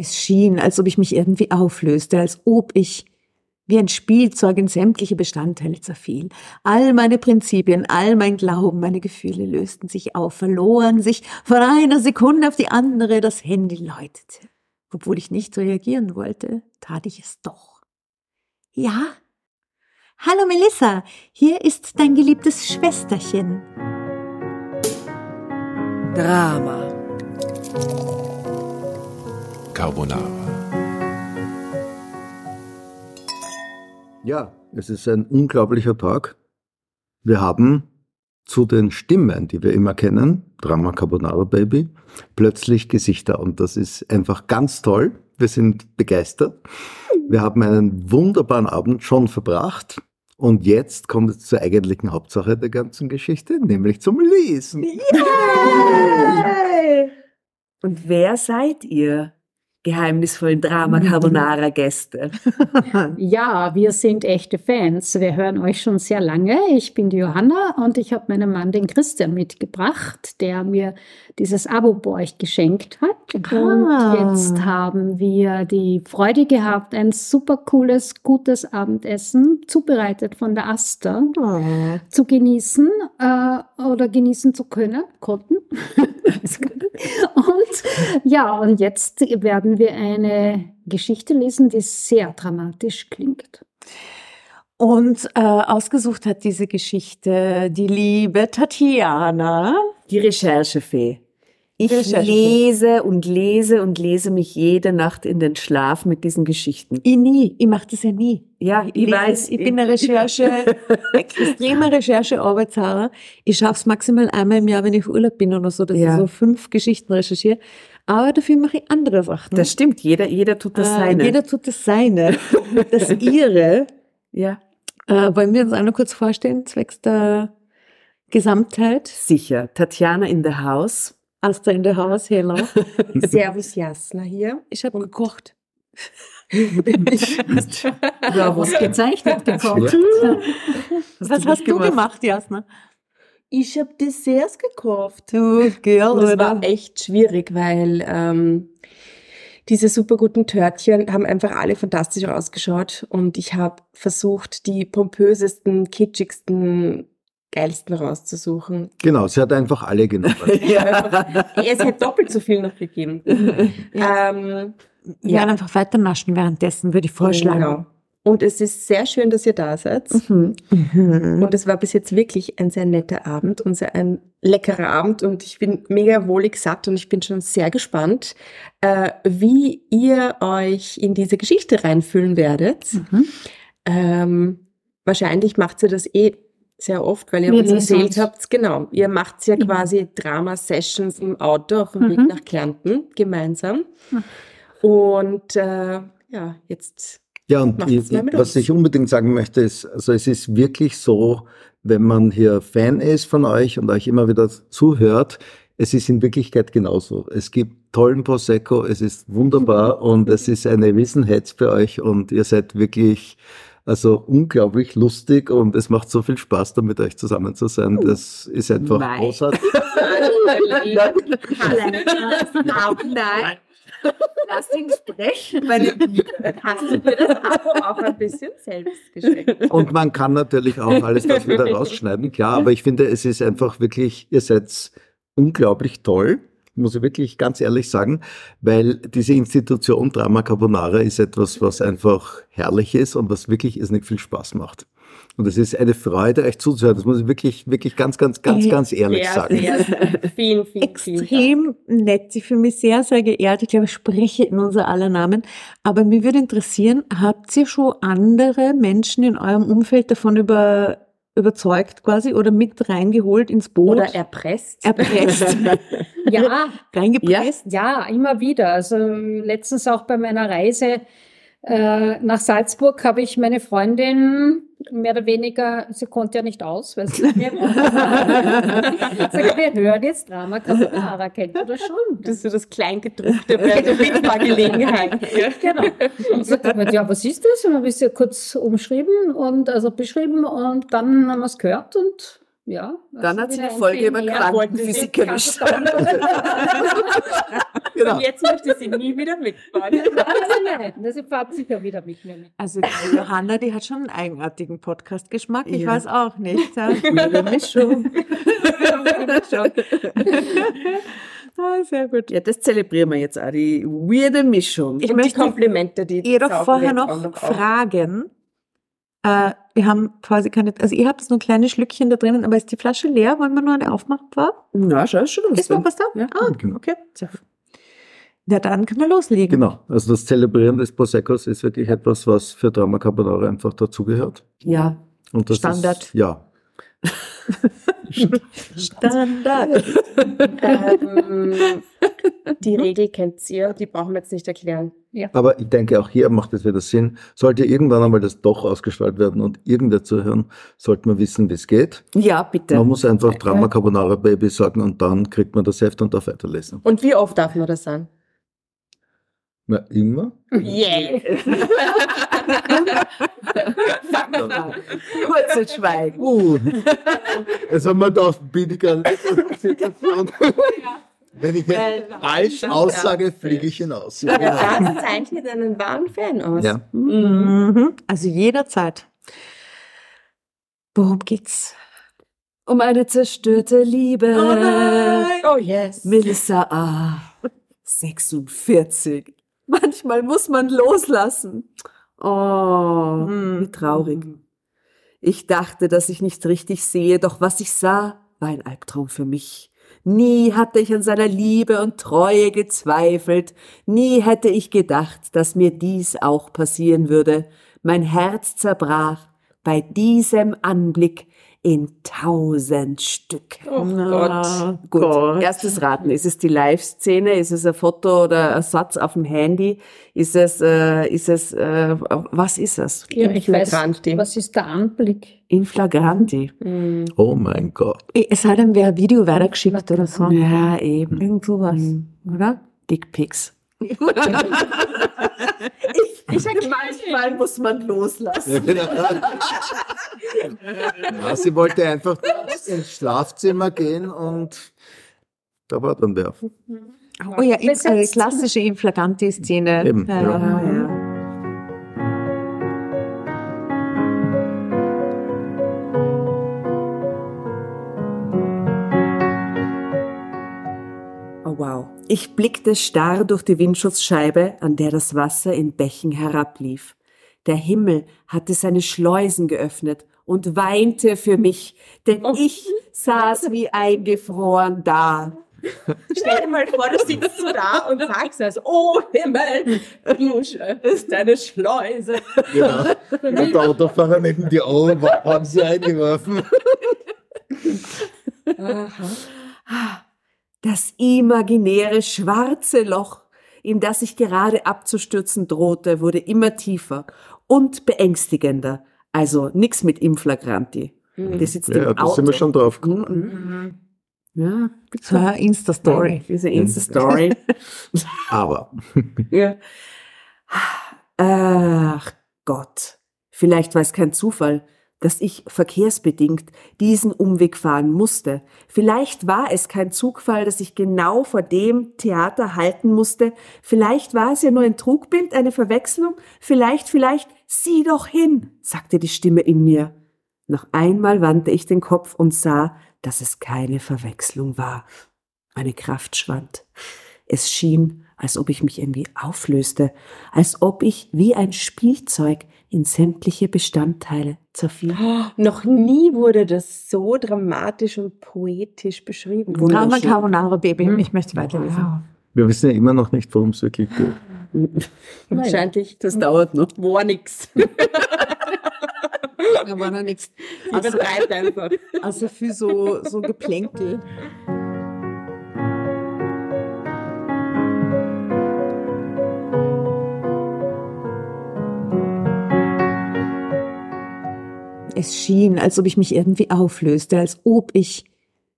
Es schien, als ob ich mich irgendwie auflöste, als ob ich wie ein Spielzeug in sämtliche Bestandteile zerfiel. All meine Prinzipien, all mein Glauben, meine Gefühle lösten sich auf, verloren sich von einer Sekunde auf die andere. Das Handy läutete. Obwohl ich nicht reagieren wollte, tat ich es doch. Ja? Hallo Melissa, hier ist dein geliebtes Schwesterchen. Drama. Carbonara. Ja, es ist ein unglaublicher Tag. Wir haben zu den Stimmen, die wir immer kennen, Drama Carbonara Baby, plötzlich Gesichter und das ist einfach ganz toll. Wir sind begeistert. Wir haben einen wunderbaren Abend schon verbracht und jetzt kommt es zur eigentlichen Hauptsache der ganzen Geschichte, nämlich zum Lesen. Yay! Und wer seid ihr? Geheimnisvollen Drama Carbonara Gäste. ja, wir sind echte Fans. Wir hören euch schon sehr lange. Ich bin die Johanna und ich habe meinen Mann, den Christian, mitgebracht, der mir dieses Abo bei euch geschenkt hat. Ah. Und jetzt haben wir die Freude gehabt, ein super cooles, gutes Abendessen, zubereitet von der Asta, oh. zu genießen äh, oder genießen zu können, konnten. und ja, und jetzt werden werden wir eine Geschichte lesen, die sehr dramatisch klingt. Und äh, ausgesucht hat diese Geschichte die liebe Tatjana. Die Recherchefee. Ich lese und lese und lese mich jede Nacht in den Schlaf mit diesen Geschichten. Ich nie, ich mache das ja nie. Ja, ich, ich weiß. Ich bin eine Recherche, extreme Recherchearbeitshauer. Ich schaffe es maximal einmal im Jahr, wenn ich auf Urlaub bin oder so, dass ja. ich so fünf Geschichten recherchiere. Aber dafür mache ich andere Sachen. Das stimmt, jeder, jeder tut das äh, seine. Jeder tut das seine. Das ihre. Ja. Äh, wollen wir uns einmal kurz vorstellen, zwecks der Gesamtheit? Sicher. Tatjana in the house. Asta in the house, hello. Servus Jasna hier. Ich habe gekocht. ja, was gezeichnet gekocht. Was, was hast du gemacht, gemacht Jasna? Ich habe Desserts gekauft. Du, Girl, das war echt schwierig, weil ähm, diese super guten Törtchen haben einfach alle fantastisch ausgeschaut und ich habe versucht, die pompösesten, kitschigsten, geilsten rauszusuchen. Genau, sie hat einfach alle genommen. ja, es hat doppelt so viel noch gegeben. ja. Ähm, wir ja. werden einfach weiter naschen währenddessen, würde ich vorschlagen. Genau. Und es ist sehr schön, dass ihr da seid. Mhm. Mhm. Und es war bis jetzt wirklich ein sehr netter Abend und sehr ein leckerer Abend. Und ich bin mega wohlig satt und ich bin schon sehr gespannt, äh, wie ihr euch in diese Geschichte reinfühlen werdet. Mhm. Ähm, wahrscheinlich macht ihr das eh sehr oft, weil ihr uns erzählt habt, genau, ihr macht ja quasi Drama-Sessions im Auto auf dem Weg mhm. nach Kärnten gemeinsam. Und äh, ja, jetzt ja, und ich, was ich unbedingt sagen möchte, ist, also es ist wirklich so, wenn man hier Fan ist von euch und euch immer wieder zuhört, es ist in Wirklichkeit genauso. Es gibt tollen Prosecco, es ist wunderbar und es ist eine Wissenheit für euch und ihr seid wirklich also unglaublich lustig und es macht so viel Spaß, da mit euch zusammen zu sein. Das ist einfach Nein. großartig. Nein. Nein. Lass ihn sprechen, meine Hast du dir das Abo auch ein bisschen selbst geschenkt? Und man kann natürlich auch alles das wieder rausschneiden, klar, aber ich finde, es ist einfach wirklich, ihr seid unglaublich toll muss ich wirklich ganz ehrlich sagen, weil diese Institution Drama Carbonara ist etwas, was einfach herrlich ist und was wirklich irrsinnig viel Spaß macht. Und es ist eine Freude, euch zuzuhören. Das muss ich wirklich, wirklich ganz, ganz, ganz, ganz ehrlich sehr, sagen. Sehr, vielen, vielen, Extrem vielen nett. Ich fühle mich sehr, sehr geehrt. Ich glaube, ich spreche in unser aller Namen. Aber mir würde interessieren, habt ihr schon andere Menschen in eurem Umfeld davon über überzeugt quasi oder mit reingeholt ins Boot. Oder erpresst. Erpresst. ja. Reingepresst. Ja, ja, immer wieder. Also letztens auch bei meiner Reise äh, nach Salzburg habe ich meine Freundin mehr oder weniger, sie konnte ja nicht aus, weil sie mir wir hören jetzt Drama Carbonara, kennt ihr das schon? Das ist so das Kleingedruckte bei der Mitfahrgelegenheit. genau. Und so hat ja, was ist das? Und habe ich sie kurz umschrieben und also beschrieben und dann haben wir es gehört und Ja. Dann hat sie wieder die ein Folge über Quantenphysik erwischt. Genau. Und jetzt möchte sie nie wieder mitfahren. Nein, das fahrt sicher wieder mit mir mit. Also die Johanna, die hat schon einen eigenartigen Podcast-Geschmack. Ich Ja. weiß auch nicht. Ja. Weirde Mischung. ah, sehr gut. Ja, das zelebrieren wir jetzt auch, die weirde Mischung. Ich Und die möchte Komplimente, die jedoch vorher noch auf. fragen. Äh, wir haben quasi keine, also ihr habt jetzt nur ein kleines Schlückchen da drinnen, aber ist die Flasche leer? Wollen wir nur eine aufmachen? War? Na, schau, ist schon was Ist noch was da? Ja. Ah, Genau. okay. Ja, dann können wir loslegen. Genau. Also das Zelebrieren des Proseccos ist wirklich etwas, was für Drama Carbonara einfach dazugehört. Ja. Und das Standard. Ist, ja. Standard. Ähm, die Regel kennt ihr, die brauchen wir jetzt nicht erklären. Aber ich denke, auch hier macht es wieder Sinn. Sollte irgendwann einmal das doch ausgestrahlt werden und irgendwer zuhören, sollte man wissen, wie es geht. Ja, bitte. Man muss einfach Drama Carbonara Baby sagen und dann kriegt man das Heft und darf weiterlesen. Und wie oft darf man das sagen? Na, immer? Yeah. Kurzes Schweigen. Uh, jetzt haben wir da in der Situation. Wenn ich jetzt falsch aussage, fliege ich hinaus. Ja, das zeichnet einen wahren Fan aus. Ja. Mhm. Also jederzeit. Worum geht's? Um eine zerstörte Liebe. Oh yes. Melissa A. 46. Manchmal muss man loslassen. Oh, Hm. wie traurig. Ich dachte, dass ich nicht richtig sehe, doch was ich sah, war ein Albtraum für mich. Nie hatte ich an seiner Liebe und Treue gezweifelt. Nie hätte ich gedacht, dass mir dies auch passieren würde. Mein Herz zerbrach bei diesem Anblick in tausend Stücke. Oh Gott. Gut, erstes Raten. Ist es die Live-Szene? Ist es ein Foto oder ein Satz auf dem Handy? Ist es, äh, ist es, äh, was ist es? Ja, ich weiß, Flagranti. was ist der Anblick? In flagranti. Mhm. Oh mein Gott. Es hat ihm wer ein Video weitergeschickt oder so. Ja, eben. Irgend sowas, oder? Dickpics. ich, ich sage, manchmal muss man loslassen. Ja, sie wollte einfach ins Schlafzimmer gehen und da war dann wer. Oh ja, in, äh, klassische Inflaganti-Szene. Eben, Ja, ja. ja. Ich blickte starr durch die Windschutzscheibe, an der das Wasser in Bächen herablief. Der Himmel hatte seine Schleusen geöffnet und weinte für mich, denn ich saß wie eingefroren da. Stell dir mal vor, du sitzt so da und sagst es, oh Himmel, du ist deine Schleuse. Genau. Und der Autofahrer neben dir, oh, was haben sie eingeworfen? Das imaginäre schwarze Loch, in das ich gerade abzustürzen drohte, wurde immer tiefer und beängstigender. Also nix mit Inflagranti. Die sitzt Ja, im da Auto. sind wir schon drauf. Mhm. Ja, So eine Insta-Story. diese Insta-Story. Aber ja. Ach Gott, vielleicht war es kein Zufall, dass ich verkehrsbedingt diesen Umweg fahren musste. Vielleicht war es kein Zugfall, dass ich genau vor dem Theater halten musste. Vielleicht war es ja nur ein Trugbild, eine Verwechslung. Vielleicht, vielleicht, sieh doch hin, sagte die Stimme in mir. Noch einmal wandte ich den Kopf und sah, dass es keine Verwechslung war. Meine Kraft schwand. Es schien, als ob ich mich irgendwie auflöste, als ob ich wie ein Spielzeug in sämtliche Bestandteile zerfiel. Noch nie wurde das so dramatisch und poetisch beschrieben. Drama. Carbonara Baby. Ich möchte weiterlesen. wir wissen ja immer noch nicht, worum es wirklich geht. Wahrscheinlich, Das dauert noch. war nix. Da war noch nichts. Sie betreibt einfach. Also für so, so Geplänkel. Es schien, als ob ich mich irgendwie auflöste, als ob ich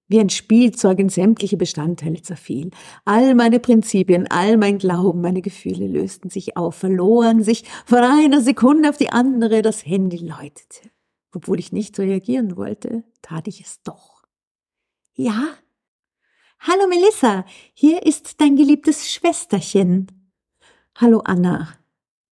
wie ein Spielzeug in sämtliche Bestandteile zerfiel. All meine Prinzipien, all mein Glauben, meine Gefühle lösten sich auf, verloren sich von einer Sekunde auf die andere. Das Handy läutete. Obwohl ich nicht reagieren wollte, tat ich es doch. Ja? Hallo Melissa, hier ist dein geliebtes Schwesterchen. Hallo Anna.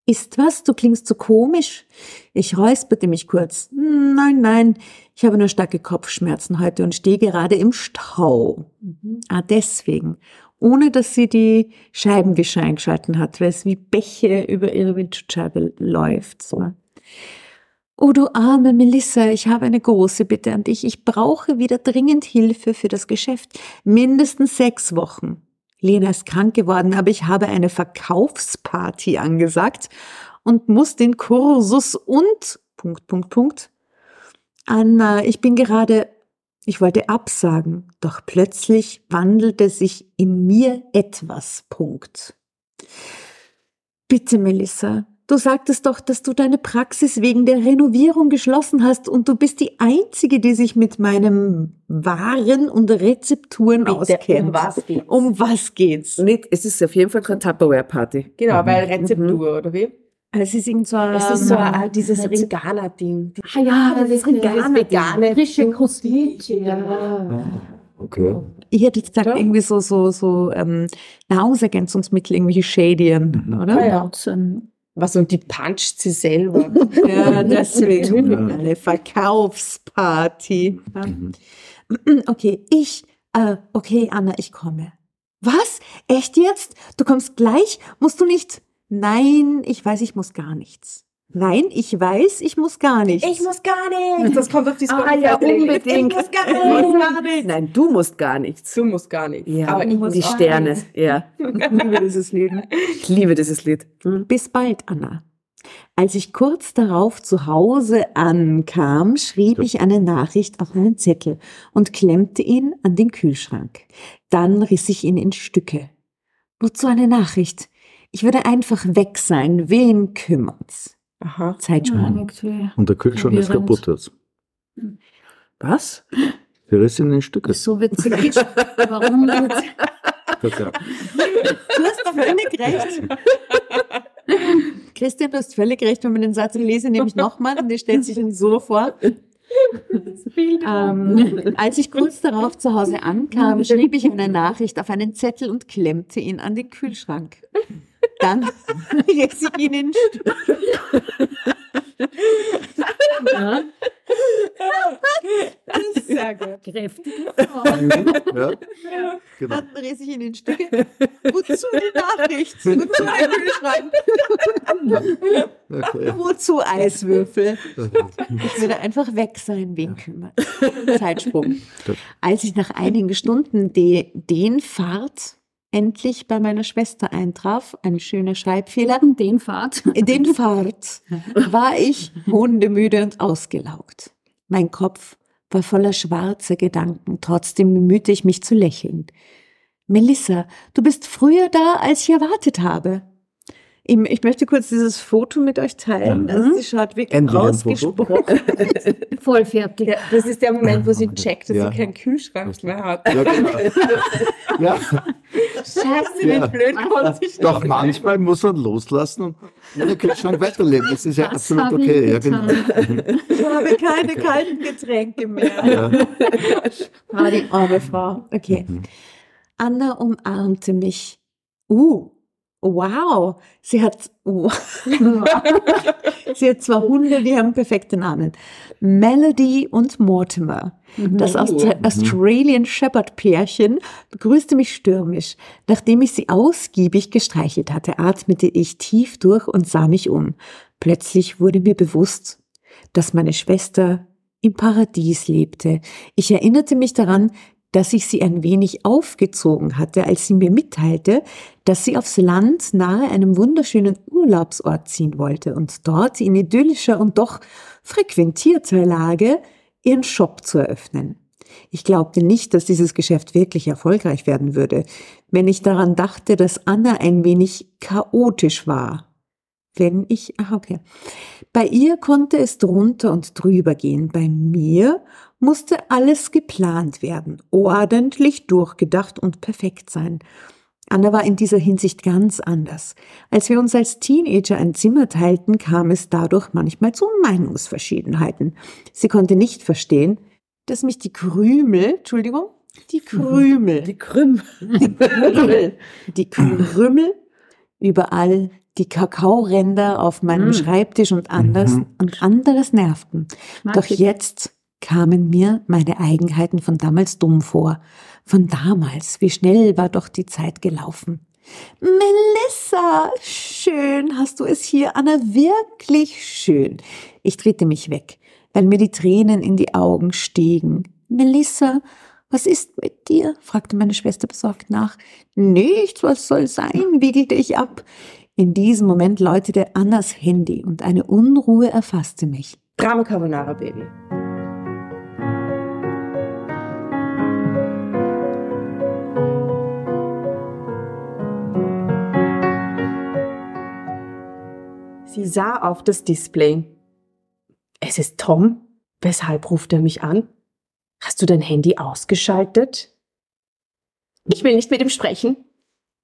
Ist was? Du klingst so komisch. Ich räusperte mich kurz. Nein, nein, ich habe nur starke Kopfschmerzen heute und stehe gerade im Stau. Mhm. Ah, deswegen. Ohne dass sie die Scheibenwischer eingeschalten hat, weil es wie Bäche über ihre Windschutzscheibe läuft. So. Oh du arme Melissa, ich habe eine große Bitte an dich. Ich brauche wieder dringend Hilfe für das Geschäft. Mindestens sechs Wochen. Lena ist krank geworden, aber ich habe eine Verkaufsparty angesagt und muss den Kursus und Punkt, Punkt, Punkt. Anna, ich bin gerade, ich wollte absagen, doch plötzlich wandelte sich in mir etwas. Punkt. Bitte, Melissa, Du sagtest doch, dass du deine Praxis wegen der Renovierung geschlossen hast und du bist die Einzige, die sich mit meinem Waren und Rezepturen Bitte, auskennt. Um was geht's? Um was geht's? Nicht, es ist auf jeden Fall keine Tupperware-Party. Genau, mhm. weil Rezeptur, mhm. oder wie? Es ist irgend so ein, es ist so ein, dieses Veganer-Ding. Ah ja, das, das ist Veganer. Frische Krustike. Ja. Okay. Ich hätte jetzt gesagt, ja. irgendwie so, so, so ähm, Nahrungsergänzungsmittel, irgendwie Shadien, mhm. oder? Ja, ja. Was und die puncht sie selber. ja, deswegen ja. eine Verkaufsparty. Mhm. Okay, ich, äh, okay, Anna, ich komme. Was? Echt jetzt? Du kommst gleich? Musst du nicht? Nein, ich weiß, ich muss gar nichts. Nein, ich weiß, ich muss gar nichts. Ich muss gar nichts. Das kommt auf die Spotify. Ah, ja, unbedingt. Ich muss gar, nichts. Nein, du musst gar nichts. Du musst gar nichts. Ja, aber ich muss die Sterne. Nichts. Ja. Ich liebe dieses Lied. Ich liebe dieses Lied. Bis bald, Anna. Als ich kurz darauf zu Hause ankam, schrieb ich eine Nachricht auf einen Zettel und klemmte ihn an den Kühlschrank. Dann riss ich ihn in Stücke. Wozu eine Nachricht? Ich würde einfach weg sein. Wen kümmert's? Aha. Zeitsprung. Ja, Und der Kühlschrank ist kaputt jetzt. Was? Der ist in den Stücke. So witzig. Warum jetzt? Du hast doch völlig recht. Christian, du hast völlig recht, wenn man den Satz lese, nämlich nochmal und der stellt sich dann so vor. ähm, als ich kurz darauf zu Hause ankam, schrieb ich eine Nachricht auf einen Zettel und klemmte ihn an den Kühlschrank. Dann riss ich ihn in ja. Sehr gut. Kräftig. Ja. Genau. Dann riss ich ihn in Stücke. Wozu die Nachricht? Wozu ein Kühlschrank? Okay. Wozu Eiswürfel? Ich würde einfach weg sein, wen kümmert. Zeitsprung. Als ich nach einigen Stunden de, den Fahrt endlich bei meiner Schwester eintraf, ein schöner Schreibfehler. Den Fahrt. Den Fahrt war ich hundemüde und ausgelaugt. Mein Kopf war voller schwarzer Gedanken, trotzdem bemühte ich mich zu lächeln. Melissa, du bist früher da, als ich erwartet habe. Ich möchte kurz dieses Foto mit euch teilen. Mhm. Also sie schaut wirklich Endlich ausgesprochen. Voll fertig. Ja, das ist der Moment, wo sie checkt, dass ja. sie keinen Kühlschrank mehr hat. Ja, genau. ja. Scheiße, wie blöd konnte ich Doch manchmal muss man loslassen und ohne Kühlschrank weiterleben. Das ist ja das absolut okay. Ja, genau. Ich habe keine kalten Getränke mehr. Ja. War die arme Frau. Okay. Mhm. Anna umarmte mich. Uh, Wow, sie hat, wow. sie hat zwei Hunde, die haben perfekte Namen. Melody und Mortimer. Das oh. Australian Shepherd Pärchen begrüßte mich stürmisch. Nachdem ich sie ausgiebig gestreichelt hatte, atmete ich tief durch und sah mich um. Plötzlich wurde mir bewusst, dass meine Schwester im Paradies lebte. Ich erinnerte mich daran, dass ich sie ein wenig aufgezogen hatte, als sie mir mitteilte, dass sie aufs Land nahe einem wunderschönen Urlaubsort ziehen wollte und dort in idyllischer und doch frequentierter Lage ihren Shop zu eröffnen. Ich glaubte nicht, dass dieses Geschäft wirklich erfolgreich werden würde, wenn ich daran dachte, dass Anna ein wenig chaotisch war. Wenn ich, ah, okay. Bei ihr konnte es drunter und drüber gehen. Bei mir musste alles geplant werden, ordentlich durchgedacht und perfekt sein. Anna war in dieser Hinsicht ganz anders. Als wir uns als Teenager ein Zimmer teilten, kam es dadurch manchmal zu Meinungsverschiedenheiten. Sie konnte nicht verstehen, dass mich die Krümel, Entschuldigung, Die Krümel. Die Krüm. Die Krümel. Die Krümel. Überall die Kakaoränder auf meinem Mm. Schreibtisch und anders Mhm. und anderes nervten. Mag Doch ich. jetzt kamen mir meine Eigenheiten von damals dumm vor. Von damals, wie schnell war doch die Zeit gelaufen. Melissa, schön hast du es hier, Anna, wirklich schön. Ich drehte mich weg, weil mir die Tränen in die Augen stiegen. Melissa, was ist mit dir? fragte meine Schwester besorgt nach. Nichts, was soll sein, wiegelte ich ab. In diesem Moment läutete Annas Handy und eine Unruhe erfasste mich. Drama Carbonara Baby. Sie sah auf das Display. Es ist Tom. Weshalb ruft er mich an? Hast du dein Handy ausgeschaltet? Ich will nicht mit ihm sprechen.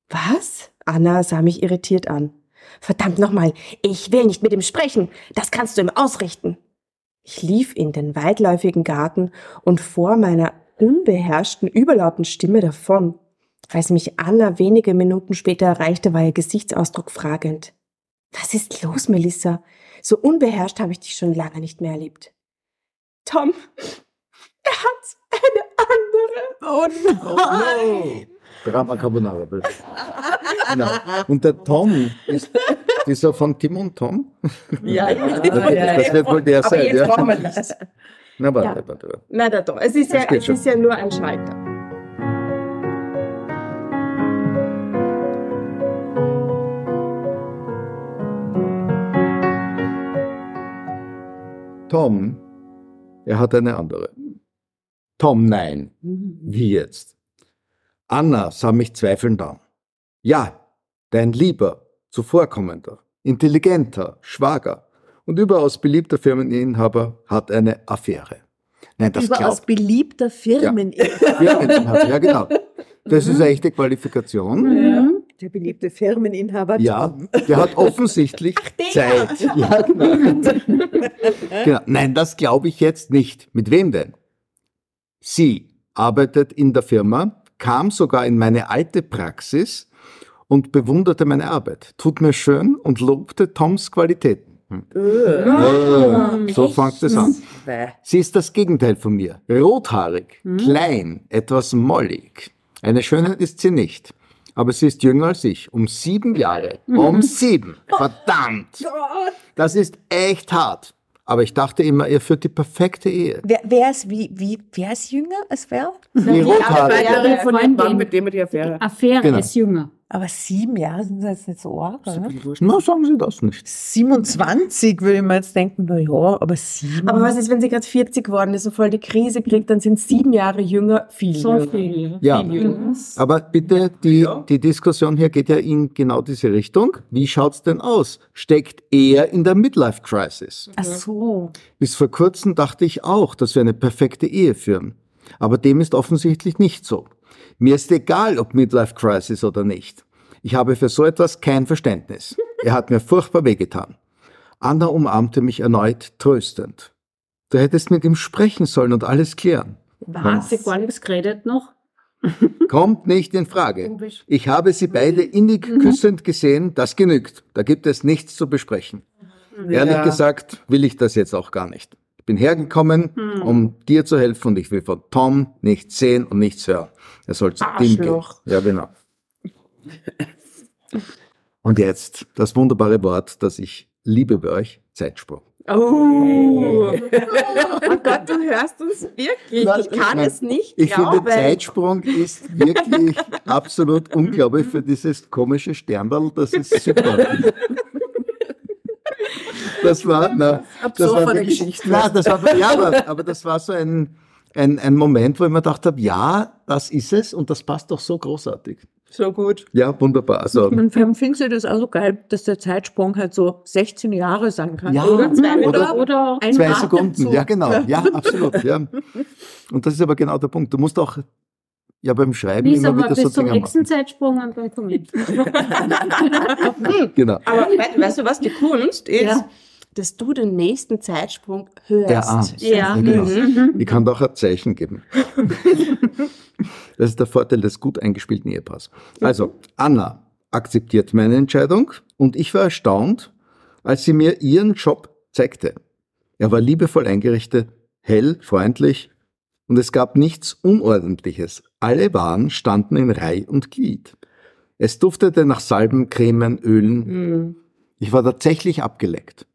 Was? Anna sah mich irritiert an. Verdammt nochmal, ich will nicht mit ihm sprechen. Das kannst du ihm ausrichten. Ich lief in den weitläufigen Garten und vor meiner unbeherrschten, überlauten Stimme davon. Als mich Anna wenige Minuten später erreichte, war ihr Gesichtsausdruck fragend. Was ist los, Melissa? So unbeherrscht habe ich dich schon lange nicht mehr erlebt. Tom, er hat eine andere. Oh nein! Drama Carbonara. bitte. genau. Und der Tom ist dieser von Tim und Tom. Ja, ja, Das wird wohl der Aber sein. jetzt ja. brauchen wir das. Na, warte, Ja. warte, warte. Na, da doch. Es ist ja, es ist ja nur ein Schalter. Tom, er hat eine andere. Tom, nein. Wie jetzt? Anna sah mich zweifelnd an. Ja, dein lieber, zuvorkommender, intelligenter Schwager und überaus beliebter Firmeninhaber hat eine Affäre. Nein, das Überaus glaubt. beliebter Firmen. Firmeninhaber, ja genau. Das ist eine echte Qualifikation. Mhm. Der beliebte Firmeninhaber. Ja, Tom. der hat offensichtlich Zeit. Ja, genau. genau. Nein, das glaube ich jetzt nicht. Mit wem denn? Sie arbeitet in der Firma, kam sogar in meine alte Praxis und bewunderte meine Arbeit. Tut mir schön und lobte Toms Qualitäten. Hm. Äh, so fängt es an. Sie ist das Gegenteil von mir. Rothaarig, klein, etwas mollig. Eine Schönheit ist sie nicht. Aber sie ist jünger als ich. Um sieben Jahre. Um sieben. Verdammt. Das ist echt hart. Aber ich dachte immer, ihr führt die perfekte Ehe. Wer, wer ist wie, wie, wer ist jünger als wer? Die Rothaarig. Affäre von dem Mann, mit dem er die Affäre. Affäre Genau. ist jünger. Aber sieben Jahre sind das jetzt nicht so arg, oder? Na, sagen Sie das nicht. 27 würde ich mir jetzt denken, na ja, aber sieben. Aber was ist, wenn sie gerade 40 geworden ist und voll die Krise kriegt, dann sind sieben Jahre jünger viel So jünger. viel. Ja. Viel jünger. Aber bitte, die, die Diskussion hier geht ja in genau diese Richtung. Wie schaut's denn aus? Steckt er in der Midlife Crisis? Ach so. Bis vor kurzem dachte ich auch, dass wir eine perfekte Ehe führen. Aber dem ist offensichtlich nicht so. Mir ist egal, ob Midlife Crisis oder nicht. Ich habe für so etwas kein Verständnis. Er hat mir furchtbar wehgetan. Anna umarmte mich erneut tröstend. Du hättest mit ihm sprechen sollen und alles klären. Hat sie gar nichts geredet noch? Kommt nicht in Frage. Ich habe sie beide innig küssend gesehen, das genügt. Da gibt es nichts zu besprechen. Ehrlich gesagt will ich das jetzt auch gar nicht. Ich bin hergekommen, um dir zu helfen und ich will von Tom nichts sehen und nichts hören. Er soll zu Tim gehen. Ja, genau. Und jetzt das wunderbare Wort, das ich liebe bei euch, Zeitsprung. Oh. oh Gott, du hörst uns wirklich. Nein, Ich kann nein. es nicht Ich glauben. finde, Zeitsprung ist wirklich absolut unglaublich für dieses komische Sternball. Das ist super. Das war, na, das war Absurde wirklich, Geschichte. na, das war, ja, aber, aber das war so ein, ein, ein Moment, wo ich mir gedacht habe, ja, das ist es und das passt doch so großartig. so gut. Ja, wunderbar. Also, allem findest du das auch so geil, dass der Zeitsprung halt so 16 Jahre sein kann. Ja, oder zwei, oder- oder, ein zwei. Sekunden, ja genau, ja, absolut, ja. Und das ist aber genau der Punkt. Du musst auch ja beim Schreiben Lisa immer wieder so bis zum Dinge nächsten machen. Zeitsprung und dann komm ich. Genau. Aber we weißt du was, die Kunst ist, Ja. Dass du den nächsten Zeitsprung hörst. Erahnt. Ja. genau. Mhm. Ich kann doch ein Zeichen geben. das ist der Vorteil des gut eingespielten Ehepaars. Also, Anna akzeptiert meine Entscheidung und ich war erstaunt, als sie mir ihren Job zeigte. Er war liebevoll eingerichtet, hell, freundlich und es gab nichts Unordentliches. Alle Waren standen in Reih und Glied. Es duftete nach Salben, Cremen, Ölen. Mhm. Ich war tatsächlich abgeleckt.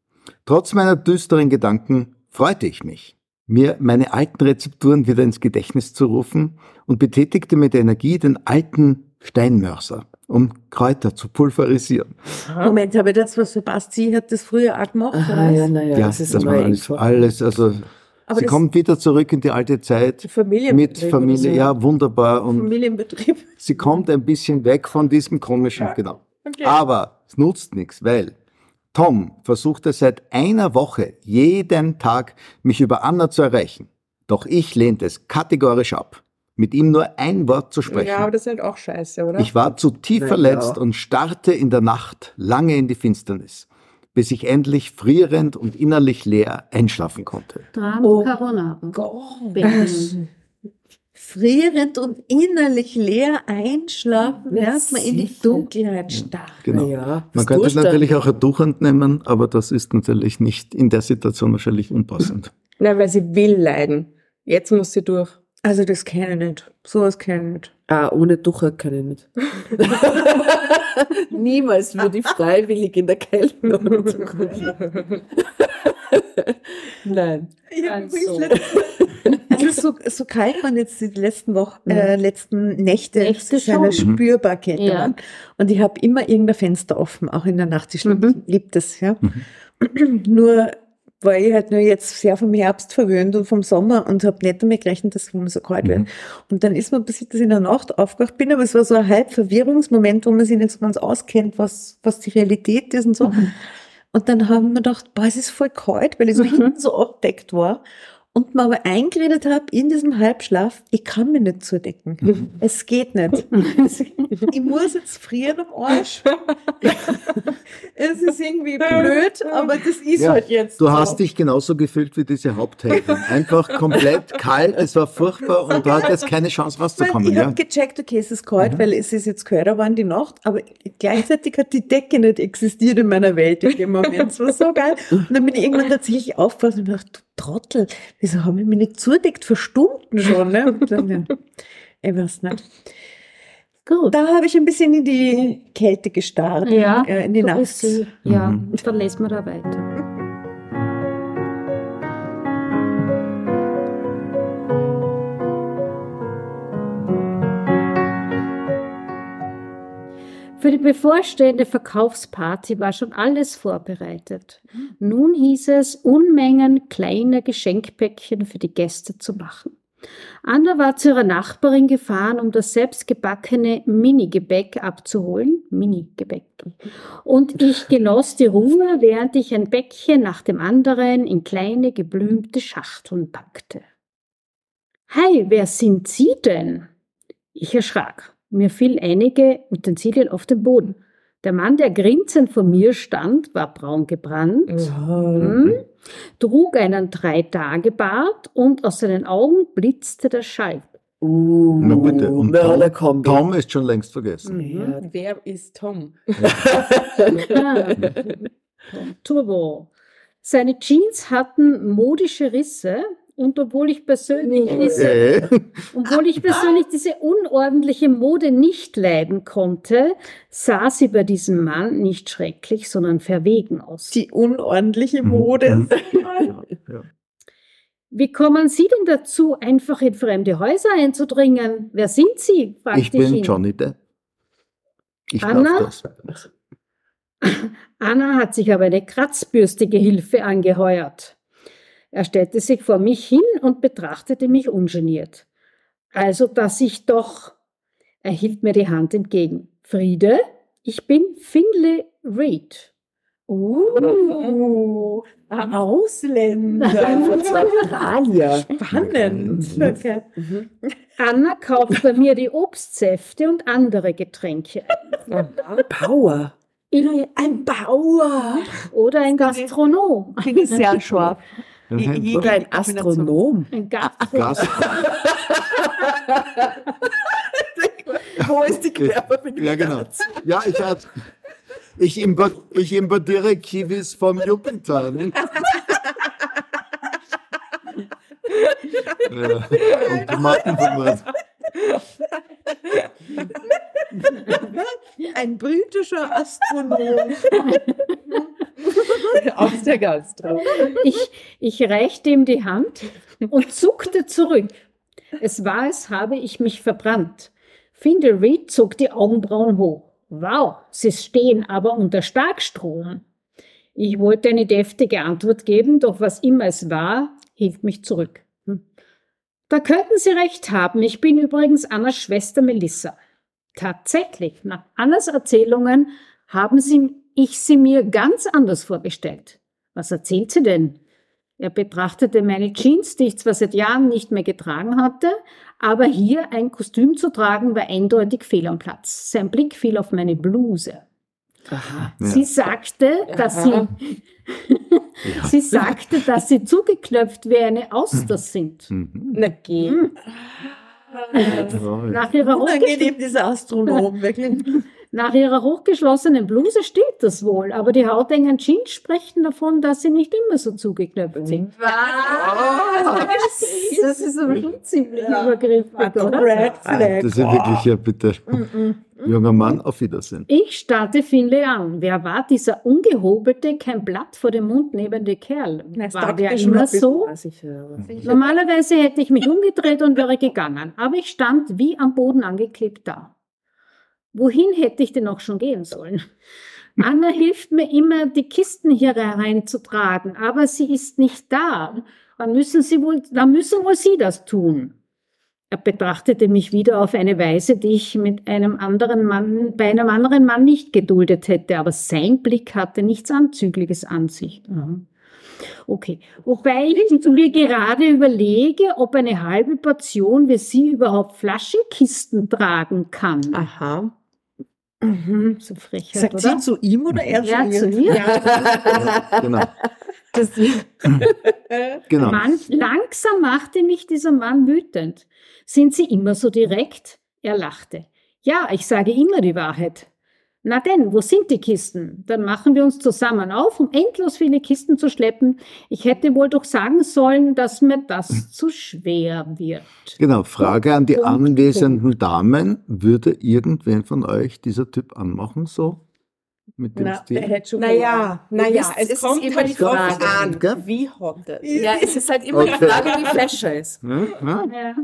Trotz meiner düsteren Gedanken freute ich mich, mir meine alten Rezepturen wieder ins Gedächtnis zu rufen und betätigte mit Energie den alten Steinmörser, um Kräuter zu pulverisieren. Moment, aber das, was Sebastian hat das früher auch gemacht? Aha, oder ja, naja, Ja, das ist das alles, alles, also Aber sie kommt wieder zurück in die alte Zeit Familienbetrieb. mit Familie, so. ja, wunderbar und Familienbetrieb. sie kommt ein bisschen weg von diesem komischen, genau. Aber es nutzt nichts, weil Tom versuchte seit einer Woche jeden Tag, mich über Anna zu erreichen. Doch ich lehnte es kategorisch ab, mit ihm nur ein Wort zu sprechen. Ja, aber das ist halt auch scheiße, oder? ich war zu tief verletzt und starrte in der Nacht lange in die Finsternis, bis ich endlich frierend und innerlich leer einschlafen konnte. Drama Oh Carbonara. Gott. Frierend und innerlich leer einschlafen, Ja, während man in die. Dunkelheit starrt. Genau. Naja, Man könnte tust du? natürlich auch ein Tuch entnehmen, aber das ist natürlich nicht in der Situation wahrscheinlich unpassend. Nein, weil sie will leiden. Jetzt muss sie durch. Also das kenne ich nicht. Sowas kenne ich nicht. Ah, ohne Tucher kann ich nicht. Niemals würde ich freiwillig in der Kälte ohne Tucher liegen. Nein. Also. Also so, so kalt waren jetzt die letzten Wochen, äh, letzten Nächte, Nächte dass es eine schon. spürbar Kälte Ja. waren. Und ich habe immer irgendein Fenster offen, auch in der Nacht. Ich Mhm. liebe das, ja. nur war ich halt nur jetzt sehr vom Herbst verwöhnt und vom Sommer und habe nicht damit gerechnet, dass es immer so kalt wird. Und dann ist mir passiert, dass ich in der Nacht aufgewacht bin, aber es war so ein halb Verwirrungsmoment, wo man sich nicht so ganz auskennt, was, was die Realität ist und so. Und dann haben wir gedacht, boah, es ist voll kalt, weil ich so Mhm. hinten so abdeckt war. Und mir aber eingeredet habe in diesem Halbschlaf, ich kann mich nicht zudecken. Mhm. Es geht nicht. ich muss jetzt frieren am Arsch. es ist irgendwie blöd, aber das ist Ja, halt jetzt. Du so. hast dich genauso gefühlt wie diese Hauptheldin. Einfach komplett kalt, es war furchtbar und du hattest keine Chance Weil rauszukommen. ich Ja? habe gecheckt, okay, es ist kalt, weil es ist jetzt kälter geworden die Nacht, aber gleichzeitig hat die Decke nicht existiert in meiner Welt in dem Moment. Es war so geil. Und dann bin ich irgendwann tatsächlich aufgewacht und gedacht, du Trottel, wieso haben wir mich nicht zudeckt für Stunden schon? Ne? Dann, ja, ich weiß nicht. Gut. Da habe ich ein bisschen in die Kälte gestarrt, Ja, äh, in die so Nacht. Ja, Mhm. und dann lesen wir da weiter. Für die bevorstehende Verkaufsparty war schon alles vorbereitet. Nun hieß es, Unmengen kleiner Geschenkpäckchen für die Gäste zu machen. Anna war zu ihrer Nachbarin gefahren, um das selbstgebackene Mini-Gebäck abzuholen. Mini-Gebäck. Und ich genoss die Ruhe, während ich ein Bäckchen nach dem anderen in kleine geblümte Schachteln packte. Hey, wer sind Sie denn? Ich erschrak. Mir fielen einige Utensilien auf den Boden. Der Mann, der grinsend vor mir stand, war braun gebrannt, hm, trug einen Drei-Tage-Bart und aus seinen Augen blitzte der Schall. Uh, Na bitte. Und wer Tom, kommen? Tom ist schon längst vergessen. Ja. Wer ist Tom? Ah, Turbo. Seine Jeans hatten modische Risse und obwohl ich persönlich diese Äh, Obwohl ich persönlich diese unordentliche Mode nicht leiden konnte, sah sie bei diesem Mann nicht schrecklich, sondern verwegen aus. Die unordentliche Mhm. Mode. Mhm. ja. Wie kommen Sie denn dazu, einfach in fremde Häuser einzudringen? Wer sind Sie? fragte Ich bin ihn. Johnny Depp. Ich Anna? darf das. Anna hat sich aber eine kratzbürstige Hilfe angeheuert. Er stellte sich vor mich hin und betrachtete mich ungeniert. Also, dass ich doch. Er hielt mir die Hand entgegen. Friede, ich bin Finley Reed. Uh, ein Ausländer. Australier. Spannend. Okay. Anna kauft bei mir die Obstsäfte und andere Getränke. Power. Ein Bauer. Oder ein Gastronom. Ich sehr scharf. Mhm. Oder ein Astronom. Ein Gastronom. Gas. Wo ist die mit Ja, genau. Ja, ich, hab- ich, import, ich importiere Kiwis vom Jupiter. Ne? ja, und Tomaten vom Mars. Ein britischer Astronom. Aus der Gastro. Ich, ich reichte ihm die Hand und zuckte zurück. Es war, als habe ich mich verbrannt. Finde Reed zog die Augenbrauen hoch. Wow, Sie stehen aber unter Starkstrom. Ich wollte eine deftige Antwort geben, doch was immer es war, hielt mich zurück. Hm. Da könnten Sie recht haben. Ich bin übrigens Annas Schwester Melissa. Tatsächlich, nach Annas Erzählungen haben sie, ich sie mir ganz anders vorgestellt. Was erzählt sie denn? Er betrachtete meine Jeans, die ich zwar seit Jahren nicht mehr getragen hatte, aber hier ein Kostüm zu tragen war eindeutig fehl am Platz. Sein Blick fiel auf meine Bluse. Aha. Sie sagte, dass sie, sie sagte, dass sie zugeknöpft wie eine Auster sind. Mhm. Na geh. Ja, Nach ihrer, hochgeschl Unangenehm, dieser Astronom, wirklich. Nach ihrer hochgeschlossenen Bluse stimmt das wohl, aber die hautengen Jeans sprechen davon, dass sie nicht immer so zugeknöpft sind. Das ist aber schon ziemlich übergriffig, oder? Red Das Flag. ist ja wirklich, ja bitte. Junger Mann, auf Wiedersehen. Ich starrte Finlay an. Wer war dieser ungehobelte, kein Blatt vor dem Mund lebende Kerl? Das War der immer so? Was höre. Normalerweise hätte ich mich umgedreht und wäre gegangen, aber ich stand wie am Boden angeklebt da. Wohin hätte ich denn auch schon gehen sollen? Anna hilft mir immer, die Kisten hier hereinzutragen, aber sie ist nicht da. Dann müssen, sie wohl, dann müssen wohl Sie das tun. Er betrachtete mich wieder auf eine Weise, die ich mit einem anderen Mann, bei einem anderen Mann nicht geduldet hätte, aber sein Blick hatte nichts Anzügliches an sich. Okay. Wobei ich mir gerade überlege, ob eine halbe Portion wie sie überhaupt Flaschenkisten tragen kann. Aha. Mhm, so Frechheit, Sagt oder? sie zu ihm oder er Ja, zu zu mir. Genau. Das, genau. Man, langsam machte mich dieser Mann wütend. Sind Sie immer so direkt? Er lachte. Ja, ich sage immer die Wahrheit. Na denn, wo sind die Kisten? Dann machen wir uns zusammen auf, um endlos viele Kisten zu schleppen. Ich hätte wohl doch sagen sollen, dass mir das zu schwer wird. Genau, Frage an die Punkt, anwesenden Damen. Würde irgendwen von euch dieser Typ anmachen, so? Mit dem Na, Stil? der hätte schon naja, naja, es, es ist kommt immer halt die Frage, an, wie hot er ist. Ja, es ist halt immer die Okay. Frage, wie fesch er ist. Ja, ja. Ja.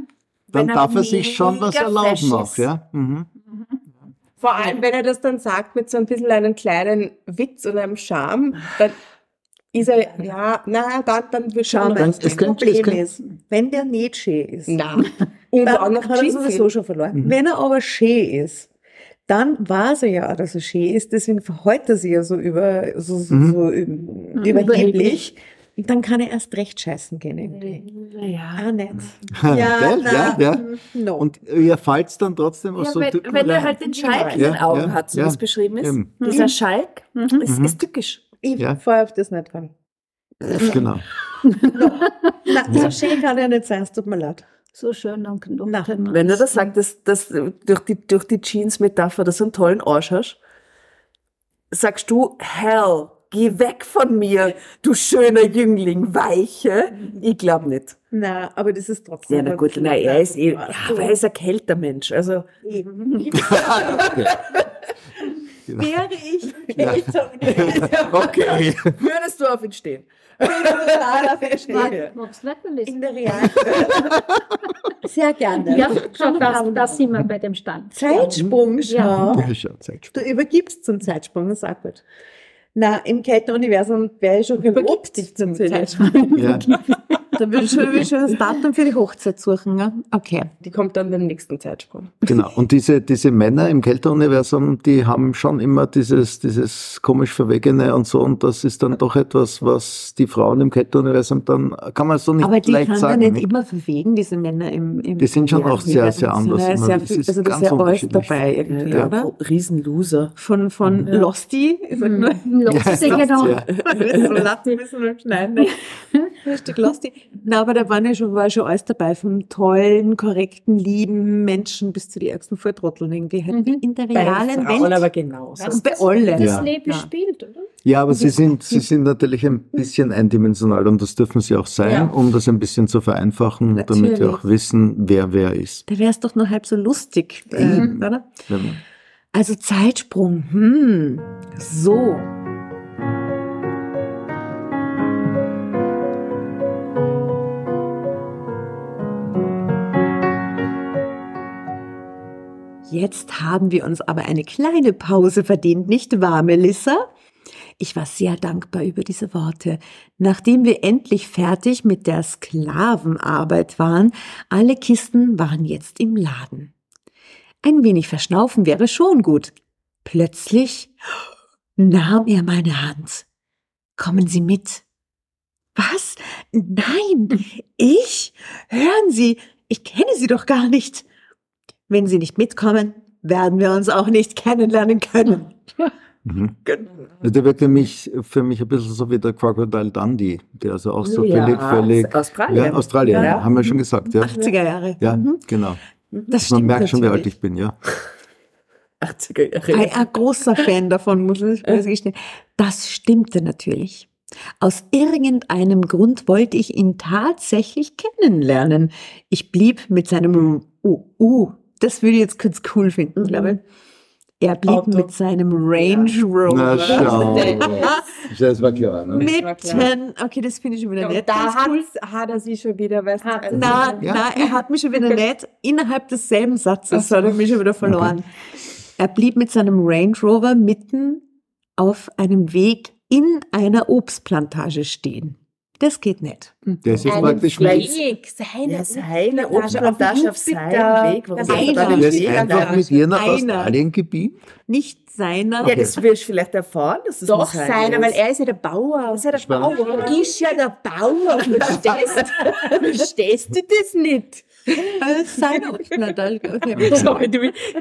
Dann er darf er sich schon was erlauben auch, ja? Mhm. Vor allem, wenn er das dann sagt mit so ein bisschen einem kleinen Witz und einem Charme, dann ist er, ja, na, dann, dann wird schon es das könnte- Problem könnte- ist, wenn der nicht schön ist, Na. Und dann auch noch hat er sowieso schon verloren. Wenn er aber schön ist, dann weiß er ja dass er schön ist, deswegen verhält er sich ja so über, so, so, Mhm. so üb- überheblich. Und dann kann er erst recht scheißen gehen irgendwie. Ja. Ah, nicht. Gell? Ja, ja. No. Und ihr fallt dann trotzdem aus Ja, so wenn, wenn er halt den Schalk in Ja, den Augen ja, hat, so ja. wie es beschrieben ist. Eben. Dieser Schalk, das Mhm. ist tückisch. ich ja. fahr auf das nicht dran. Genau. Nein, so schön kann er nicht sein, es tut mir leid. So schön genug. Na, Wenn er das sagt, dass, dass du durch die, durch die Jeans-Metapher, dass du einen tollen Arsch hast, sagst du, hell, geh weg von mir, du schöner Jüngling, Weiche. Ich glaube nicht. Nein, aber das ist trotzdem. Ja, na gut, na, er ist eh, ja, aber er ist ein kälter Mensch. Also, Wäre ich Ja. Kälter Okay. würdest du auf ihn stehen? Magst du Leckerlis? In der realen Sehr gerne. Ja, schau, das, das sind wir bei dem Stand. Zeitsprung, schau. Ja. Ja, Zeitsprung. Du übergibst zum Zeitsprung, das ist auch gut. Na, im Kälteuniversum wäre ich schon übergibt dich zum Zeitsprung. Ja. Da will ich schon, das Datum für die Hochzeit suchen. Ja? Okay. Die kommt dann beim nächsten Zeitsprung. Genau. Und diese, diese Männer im Kälteuniversum, die haben schon immer dieses, dieses komisch Verwegene und so. Und das ist dann doch etwas, was die Frauen im Kälteuniversum dann, kann man so nicht Aber die leicht kann sagen. man nicht immer verwegen, diese Männer im, im Die sind schon ja, auch sehr, sehr anders. Ja, sehr Das viel, ist also da ist ganz ja alles dabei irgendwie, Ja, oder? Riesenloser. Von, von Losty, ich sag nur, Lustig, genau. Ja. so lachen müssen wir schneiden. ne? Stück Losty. Na, aber da waren ja schon, war schon alles dabei, vom tollen, korrekten, lieben Menschen bis zu die ärgsten Volltrotteln irgendwie. Halt Mhm. In der Bei realen Frauen Welt. aber genauso. Was bei das, allen. das Ja. Leben Ja. spielt, oder? Ja, aber sie sind, sie sind natürlich ein bisschen eindimensional und das dürfen sie auch sein, Ja. um das ein bisschen zu vereinfachen, damit wir Natürlich. auch wissen, wer wer ist. Da wäre es doch nur halb so lustig, äh, Eben. oder? Also Zeitsprung, hm, so. Jetzt haben wir uns aber eine kleine Pause verdient, nicht wahr, Melissa? Ich war sehr dankbar über diese Worte. Nachdem wir endlich fertig mit der Sklavenarbeit waren, alle Kisten waren jetzt im Laden. Ein wenig verschnaufen wäre schon gut. Plötzlich nahm er meine Hand. Kommen Sie mit. Was? Nein, ich? Hören Sie, ich kenne Sie doch gar nicht. Wenn Sie nicht mitkommen, werden wir uns auch nicht kennenlernen können. Mhm. Der wirkt für mich, für mich ein bisschen so wie der Crocodile Dundee, der also auch so völlig, völlig. Australien. Ja, Australien, Ja. haben wir schon gesagt, ja. 80er Jahre. Ja, Mhm. genau. Das Man merkt schon, wie alt ich bin, ja. 80er Ich war Jahre. ein großer Fan davon, muss ich gestehen. Das stimmte natürlich. Aus irgendeinem Grund wollte ich ihn tatsächlich kennenlernen. Ich blieb mit seinem Uh, uh, das würde ich jetzt kurz cool finden, Mhm. glaube ich. Er blieb Auto. mit seinem Range Rover. Na schau. Das war klar, ne? Mitten, okay, das finde ich schon wieder Ja, nett. da cool. hat er sie schon wieder, weißt du, also- Na, Ja. na, er hat mich schon wieder nett. Innerhalb desselben Satzes hat er mich schon wieder verloren. Er blieb mit seinem Range Rover mitten auf einem Weg in einer Obstplantage stehen. Das geht nicht. Der ist jetzt Einen praktisch Weg, seine Ja, seine Obstplantage auf seinem Weg. Warum Das er einer. da den der ist Weg einfach mit ihr nach. Australien gebeamt. Nicht seiner. Ja, das wirst du vielleicht erfahren, dass das Doch, sein seiner, ist. weil er ist ja der Bauer. Das ist ja der Ich meine- Bauer. ist ja der Bauer, verstehst, verstehst du das nicht? Seine Obstplantage. So,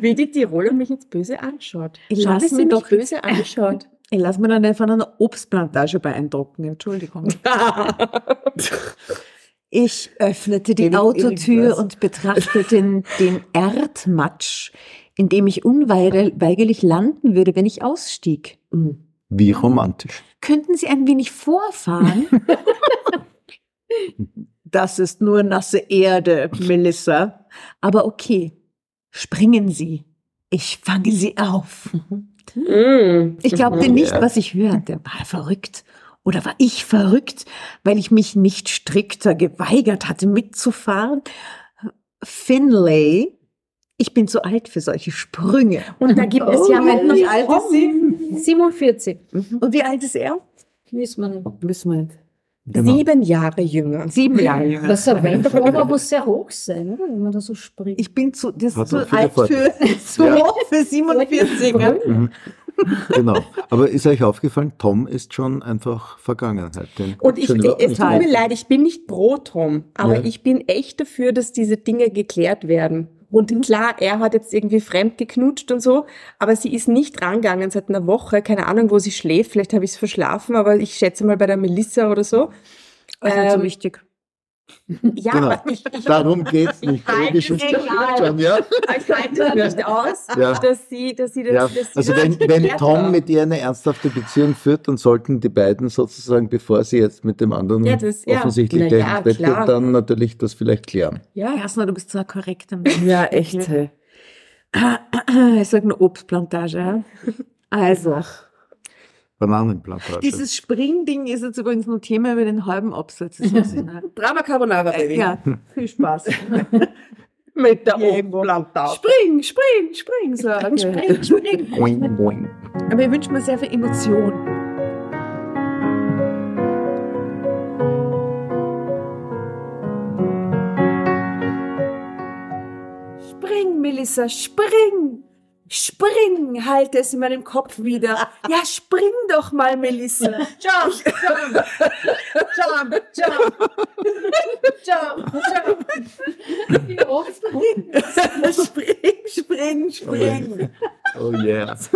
wie, die- Tiroler mich jetzt böse anschaut. Lass mich doch- böse anschaut. Ich lasse mir dann nicht von einer Obstplantage beeindrucken. Entschuldigung. Ich öffnete die Autotür und betrachtete den, den Erdmatsch, in dem ich unweigerlich landen würde, wenn ich ausstieg. Wie romantisch. Könnten Sie ein wenig vorfahren? das ist nur nasse Erde, Melissa. Aber okay, springen Sie. Ich fange Sie auf. Mm. Ich glaubte nicht, Ja. was ich hörte. War er verrückt? Oder war ich verrückt, weil ich mich nicht strikter geweigert hatte, mitzufahren? Finlay, ich bin zu alt für solche Sprünge. Und da gibt es ja Oh, halt noch wie alt ist sie? 47. Und wie alt ist er? Wissen wir Genau. Sieben Jahre jünger. Sieben Jahre jünger. Das Rover muss sehr hoch sein, oder? wenn man da so springt. Ich bin zu, das Hat zu alt für, zu Ja. hoch für 47. Ja? Mhm. Genau. Aber ist euch aufgefallen, Tom ist schon einfach Vergangenheit. Den Und ich, es tut mir leid, ich bin nicht pro Tom, aber Ja. ich bin echt dafür, dass diese Dinge geklärt werden. Und klar, er hat jetzt irgendwie fremd geknutscht und so, aber sie ist nicht rangegangen seit einer Woche. Keine Ahnung, wo sie schläft. Vielleicht habe ich es verschlafen, aber ich schätze mal bei der Melissa oder so. Also nicht so Ähm, wichtig. Ja, Genau. aber ich, ich, Darum geht's nicht. Ich halte es schon, ja. ich halte nicht aus, Ja. dass sie, dass sie das, Ja, dass sie also wenn, wenn Tom mit ihr eine ernsthafte Beziehung führt, dann sollten die beiden sozusagen, bevor sie jetzt mit dem anderen Ja, das- ja. offensichtlich ja, Bett geht, dann natürlich das vielleicht klären. Ja, Jasna, du bist so ein korrekter Mensch. Ja, echt. Hey. Ich sage eine Obstplantage. Ja? Also, Bananenplantage. Halt, Dieses Springding ist jetzt übrigens nur Thema über den halben Absatz. Äh, Drama Carbonara, äh, Baby. Ja, viel Spaß. Mit der Obstplantage. Spring, spring, spring, sagen. Spring, spring. boing, boing. Aber ich wünsche mir sehr viel Emotion. Spring, Melissa, spring! Spring, halte es in meinem Kopf wieder. Ja, spring doch mal, Melissa. Jump, jump, jump, jump, jump, jump. Wie oft? spring, spring, spring. Oh yeah.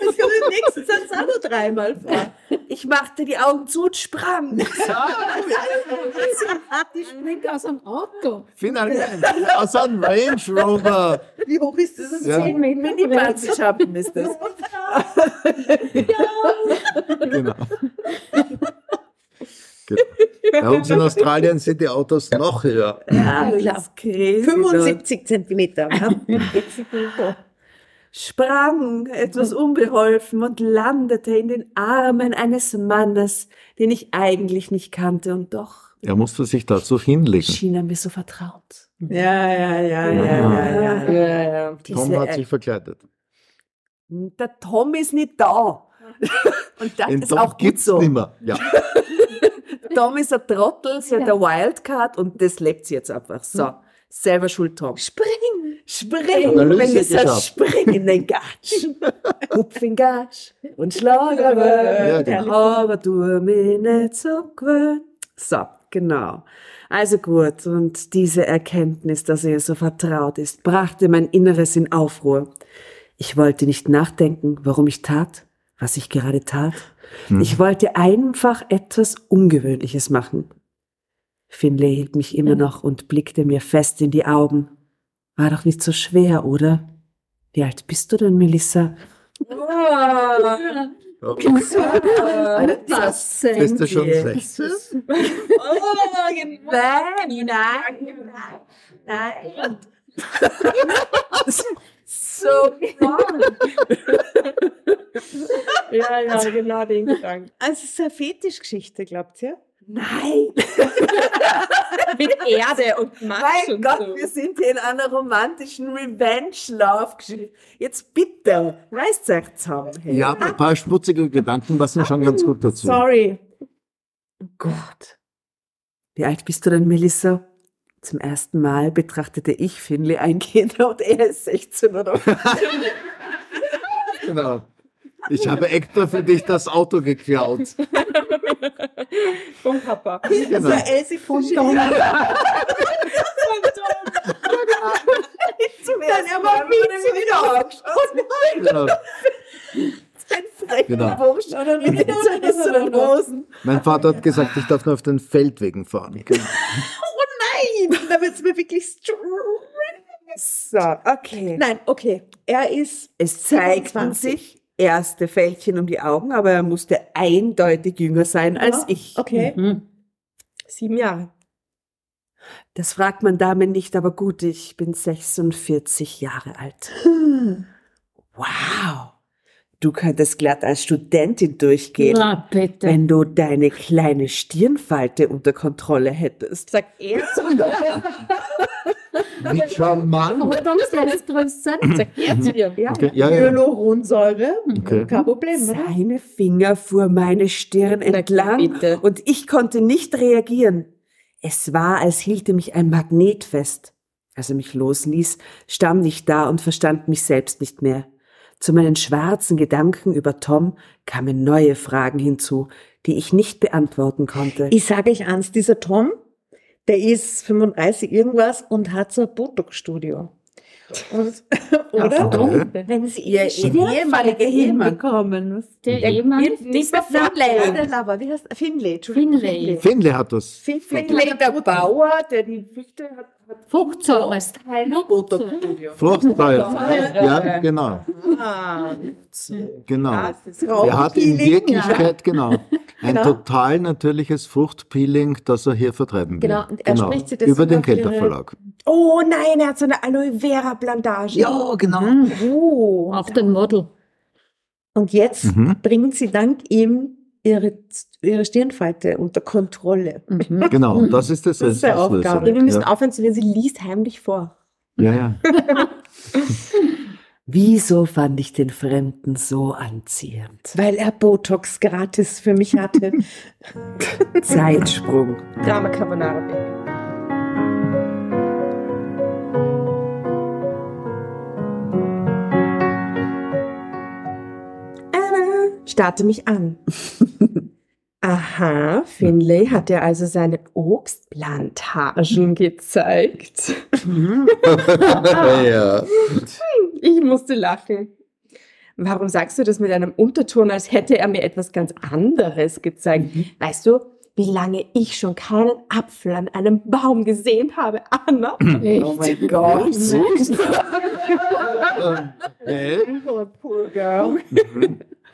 Das kommt im nächsten Satz auch noch dreimal vor. Ich machte die Augen zu und sprang. Die springt aus dem Auto. Final aus einem Range Rover. Wie hoch ist das? Ja. Zehn Meter Mini breit. Bungee Jumpen ist das. Genau. Genau. Bei uns in Australien sind die Autos noch höher. Ja, das ist crazy. 75 Zentimeter. Sprang etwas unbeholfen und landete in den Armen eines Mannes, den ich eigentlich nicht kannte und doch Er musste sich dazu hinlegen. schien er mir so vertraut. Ja, ja, ja, ja, ja, ja, ja, ja. Tom hat sich verkleidet. Der Tom ist nicht da. Und das Den ist Tom auch gut gibt's so. nimmer. Ja. Tom ist ein Trottel, sie hat Ja. eine Wildcard und das lebt sie jetzt einfach. So, selber schuld Tom. Spring! Spring, Analyse Melissa, geschafft. spring in den Gatsch. Hupf in Gatsch und schlag aber. Ja, genau. Aber tu mich nicht so gewöhnt. So, genau. Also gut, und diese Erkenntnis, dass er so vertraut ist, brachte mein Inneres in Aufruhr. Ich wollte nicht nachdenken, warum ich tat, was ich gerade tat. Ich wollte einfach etwas Ungewöhnliches machen. Finlay hielt mich immer noch und blickte mir fest in die Augen. War doch nicht so schwer, oder? Wie alt bist du denn, Melissa? Das Bist du schon wir. 16? Nein, nein, nein. so Ja, ja, genau den Gedanken. Also es ist eine Fetischgeschichte, glaubt ihr? Nein, Mit Erde und Matsch mein und Gott, so. wir sind hier in einer romantischen Revenge-Love-Geschichte. Jetzt bitte, reißt euch zusammen. hey. Ja, ein paar schmutzige Gedanken passen schon ganz gut dazu. Sorry. Gott. Wie alt bist du denn, Melissa? Zum ersten Mal betrachtete ich Finley eingehend und er ist 16 oder Genau. Ich habe extra für dich das Auto geklaut. Vom Papa. Genau. Elsie von Tom. Zum ersten Mal wurde mir wieder angeschaut. Genau. Ein frecher Genau. Bursch oder mit den Hosen. Mein Vater hat gesagt, ich darf nur auf den Feldwegen fahren. Genau. Nein, da wird es mir wirklich straight. So, okay. Nein, okay. Er ist Es zeigten 25. sich erste Fältchen um die Augen, aber er musste eindeutig jünger sein als ich. okay. Mhm. Sieben Jahre. Das fragt man Damen nicht, aber gut, ich bin 46 Jahre alt. Wow. Du könntest glatt als Studentin durchgehen, Na, bitte. wenn du deine kleine Stirnfalte unter Kontrolle hättest. Sagt er zu Wie charmant. Ihr. Ja. Okay, ja, ja. Hyaluronsäure. Okay. Kein Problem. Seine Finger fuhr meine Stirn entlang bitte. und ich konnte nicht reagieren. Es war, als hielte mich ein Magnet fest. Als er mich losließ, stand ich da und verstand mich selbst nicht mehr. Zu meinen schwarzen Gedanken über Tom kamen neue Fragen hinzu, die ich nicht beantworten konnte. Ich sage euch eins, dieser Tom, der ist 35 irgendwas und hat so ein Botox-Studio. Und- Oder? Okay. Wenn sie Ihr ehemaliger Ehemann. bekommen. Der Ehemann Nicht ist der der Finlay. Lover, wie heißt? Finlay. Entschuldigung, Finlay. Finlay hat das. Fin- Finlay, der Bauer, der die Früchte hat, hat Fruchtsäure. Botox-Studio. Fruchtfeuer. Ja, genau. Ah, Genau. ist Er hat in. Wirklichkeit, genau, ein Genau. total natürliches Fruchtpeeling, das er hier vertreiben will. Genau, und er spricht sich das Über den auf ihre- Kelter Verlag. Oh nein, er hat so eine Aloe Vera Plantage. genau. Oh. Auf den Model. Und jetzt Mhm. bringt sie dank ihm ihre, ihre Stirnfalte unter Kontrolle. Mhm. Genau, das ist das. Das ist Auslöser. Aufgabe. Wir müssen Ja, aufhören zu lesen, sie liest heimlich vor. ja, ja. Wieso fand ich den Fremden so anziehend? Weil er Botox gratis für mich hatte. Zeitsprung. Drama Carbonara Baby. Starrte mich an. Aha, Finlay hat dir also seine Obstplantagen gezeigt. ja. Ich musste lachen. Warum sagst du das mit einem Unterton, als hätte er mir etwas ganz anderes gezeigt? Weißt du, wie lange ich schon keinen Apfel an einem Baum gesehen habe, Anna? Oh mein Gott. Oh, poor girl.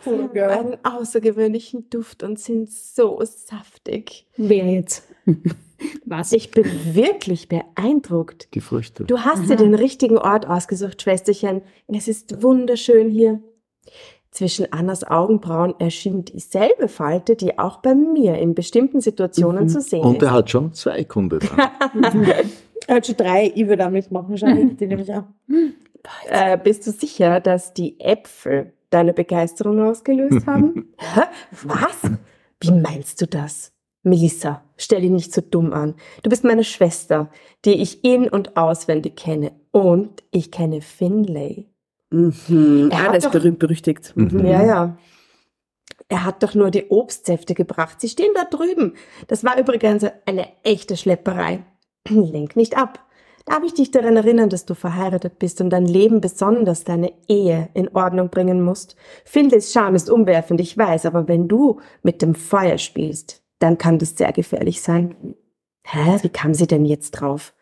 Poor girl. Einen außergewöhnlichen Duft und sind so saftig. Wer jetzt? Was? Ich bin wirklich beeindruckt. Die Früchte. Du hast dir den richtigen Ort ausgesucht, Schwesterchen. Es ist wunderschön hier. Zwischen Annas Augenbrauen erschien dieselbe Falte, die auch bei mir in bestimmten Situationen zu sehen Und ist. er hat schon zwei Kunden. Er hat schon drei, ich würde auch mitmachen, wahrscheinlich. Die nehme ich auch. Äh, bist du sicher, dass die Äpfel deine Begeisterung ausgelöst haben? Hä? Was? Wie meinst du das? Melissa, stell dich nicht so dumm an. Du bist meine Schwester, die ich in- und auswendig kenne. Und ich kenne Finlay. Mhm. Er Ah, ist berühmt berüchtigt. Mhm. Ja, ja. Er hat doch nur die Obstsäfte gebracht. Sie stehen da drüben. Das war übrigens eine echte Schlepperei. Lenk nicht ab. Darf ich dich daran erinnern, dass du verheiratet bist und dein Leben, besonders deine Ehe, in Ordnung bringen musst? Finlays Charme ist umwerfend, ich weiß, aber wenn du mit dem Feuer spielst, dann kann das sehr gefährlich sein. Hä, wie kam sie denn jetzt drauf?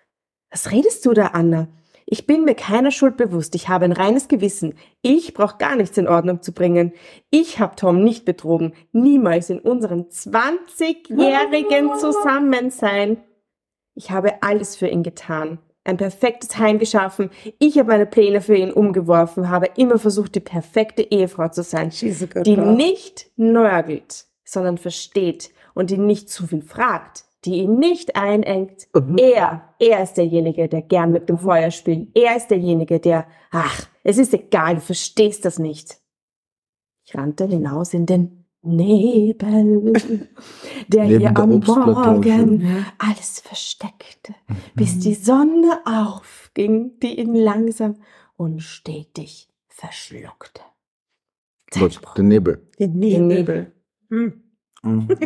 Was redest du da, Anna? Ich bin mir keiner Schuld bewusst. Ich habe ein reines Gewissen. Ich brauche gar nichts in Ordnung zu bringen. Ich habe Tom nicht betrogen. Niemals in unserem 20-jährigen Zusammensein. Ich habe alles für ihn getan. Ein perfektes Heim geschaffen. Ich habe meine Pläne für ihn umgeworfen, habe immer versucht, die perfekte Ehefrau zu sein die girl. nicht nörgelt, sondern versteht und die nicht zu viel fragt, die ihn nicht einengt. Er, er ist derjenige, der gern mit dem Feuer spielt. Er ist derjenige, der, ach, es ist egal, du verstehst das nicht. Ich rannte hinaus in den Nebel, der Neben hier der am. Morgen alles versteckte, bis die Sonne aufging, die ihn langsam und stetig verschluckte. Was? Der Nebel. Den Den Nebel. Nebel. Mhm.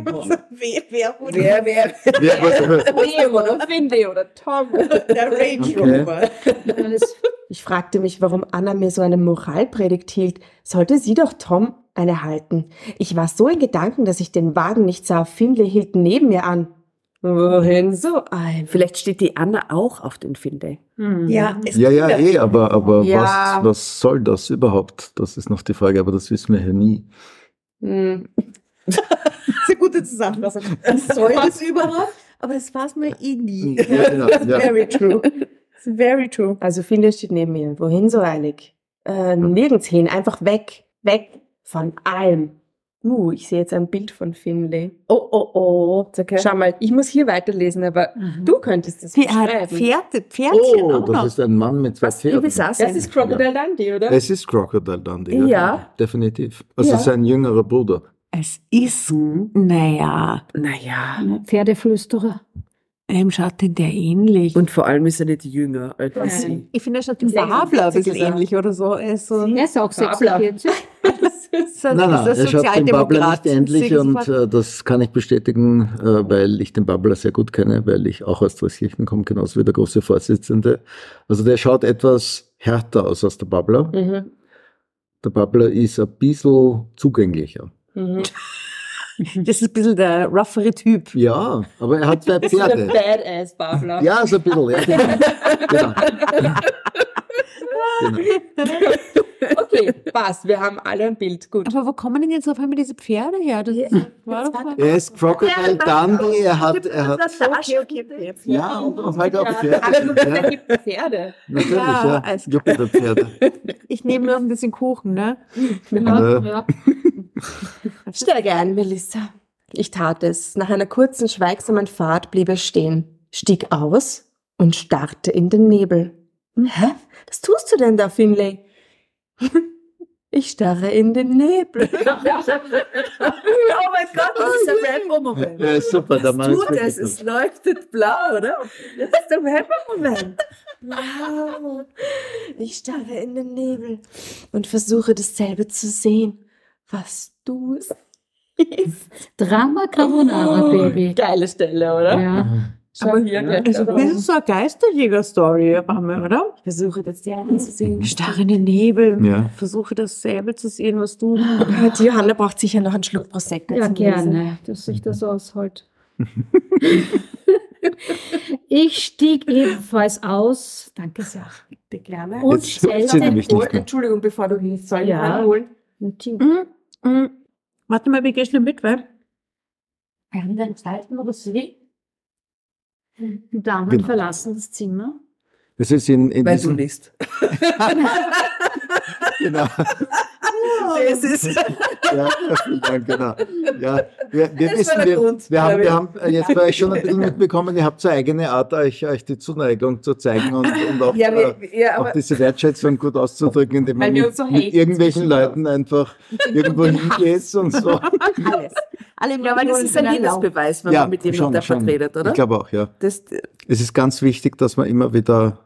wer, wer, Wer, wer? Ja, was- Leo oder Finley oder Tom. Der Range Okay. Rover. Alles Ich fragte mich, warum Anna mir so eine Moralpredigt hielt. Sollte sie doch Tom eine halten. Ich war so in Gedanken, dass ich den Wagen nicht sah. Finley hielt neben mir an. Wohin so ein? Vielleicht steht die Anna auch auf den Finde. Hm. Ja, es Ja, ja, eh, aber, aber Ja. was, was soll das überhaupt? Das ist noch die Frage, aber das wissen wir ja nie. Hm. ist eine gute Zusammenfassung. Was soll das überhaupt? Aber das war es mir eh nie. Ja, ja, ja. Very true. It's very true. Also Finley steht neben mir. Wohin so eilig? Äh, nirgends hin. Einfach weg. Weg von allem. Uh, ich sehe jetzt ein Bild von Finley. Oh, oh, oh. Okay. Schau mal, ich muss hier weiterlesen, aber Mhm. du könntest hat beschreiben. Pferde, Pferdchen Oh, auch noch. das ist ein Mann mit zwei Pferden. Das ist Crocodile Dundee, oder? Es ist Crocodile Dundee. Ja. Definitiv. Also Ja. sein jüngerer Bruder. Es ist, naja, Naja. Pferdeflüsterer. ähm, schaut denn der ähnlich? Und vor allem ist er nicht jünger als Ja. sie. ich finde, er schaut dem 46 Babler ein bisschen ist ähnlich oder so. Er ist so Er ist auch Fabler. 46. so, Nein, nein, ist ein er schaut den Babbler nicht Sozialdemokrat. ähnlich und äh, das kann ich bestätigen, äh, weil ich den Babbler sehr gut kenne, weil ich auch aus Dreiskirchen komme, genauso wie der große Vorsitzende. Also der schaut etwas härter aus als der Babbler. Mhm. Der Babbler ist ein bisschen zugänglicher. Mhm. Das ist ein bisschen der roughere Typ. Ja, aber er hat zwei Das ist der Pferde. Badass Babler. Ja, so ein bisschen, ja. Genau. genau. Okay, passt. Wir haben alle ein Bild. Gut. Aber wo kommen denn jetzt auf einmal diese Pferde her? Das war doch mal- Er ist Crocodile Dundee, er hat, er hat, Okay, okay, okay. ja, und und halt auch Ja, Pferde. aber gut, Ja, da gibt Pferde. natürlich, Ja, ja. Jupiterpferde. Ich nehme noch ein bisschen Kuchen, ne? Ja, Äh, ja. Steig ein, Melissa. Ich tat es. Nach einer kurzen, schweigsamen Fahrt blieb er stehen, stieg aus und starrte in den Nebel. Hä? Was tust du denn da, Finlay? Ich starre in den Nebel. oh mein Gott, das ist ein Rambo-Moment. Ja, ist super, der Mann ist tut es, es leuchtet blau, oder? Das ist der Rambo-Moment. Wow. Ich starre in den Nebel und versuche dasselbe zu sehen. was du Drama Carbonara, Baby. Geile Stelle, oder? Ja. Aber hier Ja. Also, das ist so eine Geisterjäger-Story, oder? Ich versuche das ja zu sehen. Starrende Nebel. Ja. Versuche dasselbe zu sehen, was du. Die Johanna braucht sicher noch einen Schluck Prosecco. Ja, gerne, dass sich das aushält. ich stieg ebenfalls aus, danke sehr, Bitte gerne. und stellte Oh. Entschuldigung, bevor du hilfst, soll ich Ja. einen holen? ein Team. Mm, mm. Warte mal, wie gehst du mit, weil? Wir haben den Zeiten oder sie. Die Damen Genau. verlassen das Zimmer. Das ist in, in Weil du diesem, liest. genau. Das ist Ja, vielen Dank, genau. Ja, wir, wir Das wissen, war der wir, Grund, wir, haben, wir haben äh, jetzt bei euch schon ein bisschen mitbekommen, ihr habt so eine eigene Art, euch, euch die Zuneigung zu zeigen und, und auch, ja, äh, wir, ja, auch diese Wertschätzung gut auszudrücken, indem man mit, so mit irgendwelchen Leuten einfach irgendwo hingeht und so. Alles. Alle ja, weil das ist ein Liebesbeweis, wenn man mit jemandem schon. vertretet, oder? Ich glaube auch, ja. das Es ist ganz wichtig, dass man immer wieder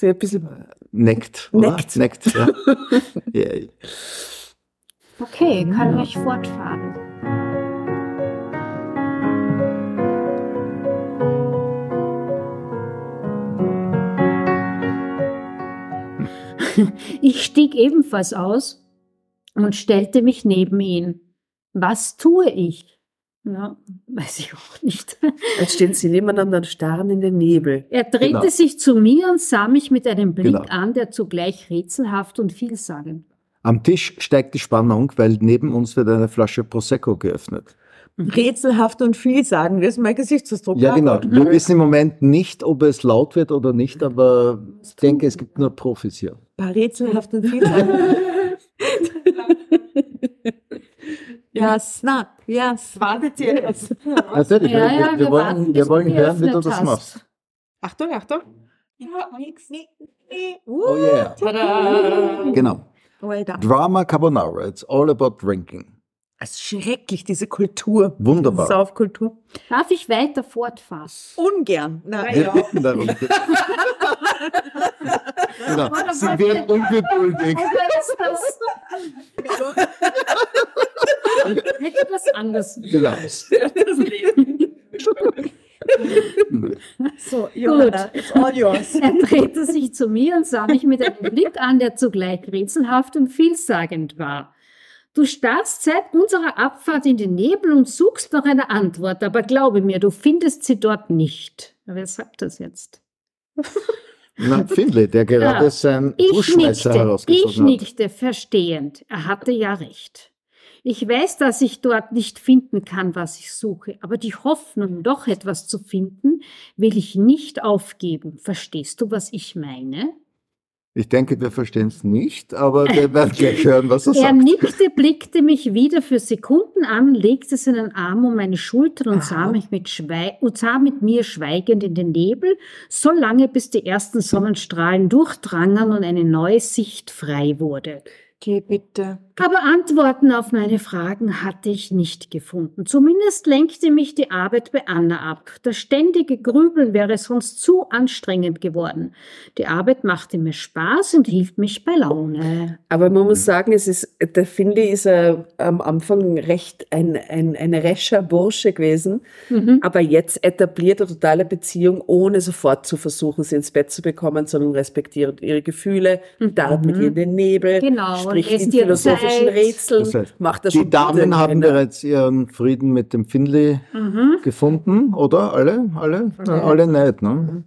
ja ein bisschen neckt. Oder? Neckt. Neckt, ja. ja. Okay, kann ich fortfahren. Ich stieg ebenfalls aus und stellte mich neben ihn. Was tue ich? Ja, weiß ich auch nicht. Jetzt stehen sie nebeneinander und starren in den Nebel. Er drehte Genau. sich zu mir und sah mich mit einem Blick Genau. an, der zugleich rätselhaft und vielsagend war. Am Tisch steigt die Spannung, weil neben uns wird eine Flasche Prosecco geöffnet. Rätselhaft und vielsagend, das ist mein Gesichtsausdruck. Ja, genau. Wir wissen im Moment nicht, ob es laut wird oder nicht, aber ich denke, es gibt nur Profis hier. Rätselhaft und vielsagend. yes, na, yes. Wartet ihr jetzt? Natürlich, Ja, wir, ja, wir, wir wollen, wir wollen hören, wie du das hast. machst. Achtung, Achtung. Ja, nix, nix, nix. Oh yeah. Tada! Genau. Well done. Drama Carbonara, it's all about drinking. Es ist schrecklich, diese Kultur. Wunderbar. Saufkultur. Darf ich weiter fortfahren? Ungern. Nein. Wir bitten darum. genau. Sie werden ungeduldig. Hätte das anders. Genau. So, Johanna, it's all yours. Er drehte sich zu mir und sah mich mit einem Blick an, der zugleich rätselhaft und vielsagend war. Du starrst seit unserer Abfahrt in den Nebel und suchst nach einer Antwort, aber glaube mir, du findest sie dort nicht. Wer sagt das jetzt? Na, Findlay, der gerade Ja. sein Ich Buschmesser ich herausgezogen hat. nickte verstehend. Er hatte ja recht. Ich weiß, dass ich dort nicht finden kann, was ich suche, aber die Hoffnung, doch etwas zu finden, will ich nicht aufgeben. Verstehst du, was ich meine? Ich denke, wir verstehen es nicht, aber wir werden gleich hören, was er Er sagt. nickte, blickte mich wieder für Sekunden an, legte seinen Arm um meine Schulter und sah, mich mit und sah mit mir schweigend in den Nebel, so lange bis die ersten Sonnenstrahlen durchdrangen und eine neue Sicht frei wurde. Geh bitte. Aber Antworten auf meine Fragen hatte ich nicht gefunden. Zumindest lenkte mich die Arbeit bei Anna ab. Das ständige Grübeln wäre sonst zu anstrengend geworden. Die Arbeit machte mir Spaß und hielt mich bei Laune. Aber man muss sagen, es ist, der Finley ist äh, am Anfang recht ein, ein, ein rescher Bursche gewesen, Mhm. aber jetzt etabliert eine totale Beziehung, ohne sofort zu versuchen, sie ins Bett zu bekommen, sondern respektiert ihre Gefühle, darrt mit ihr in den Nebel, Genau, und spricht in ihr Zeit. Rätseln, Das heißt, macht das Die schon Damen gute haben Kinder. bereits ihren Frieden mit dem Findlay Mhm. gefunden, oder? Alle? Alle? Na, alle nicht, ne?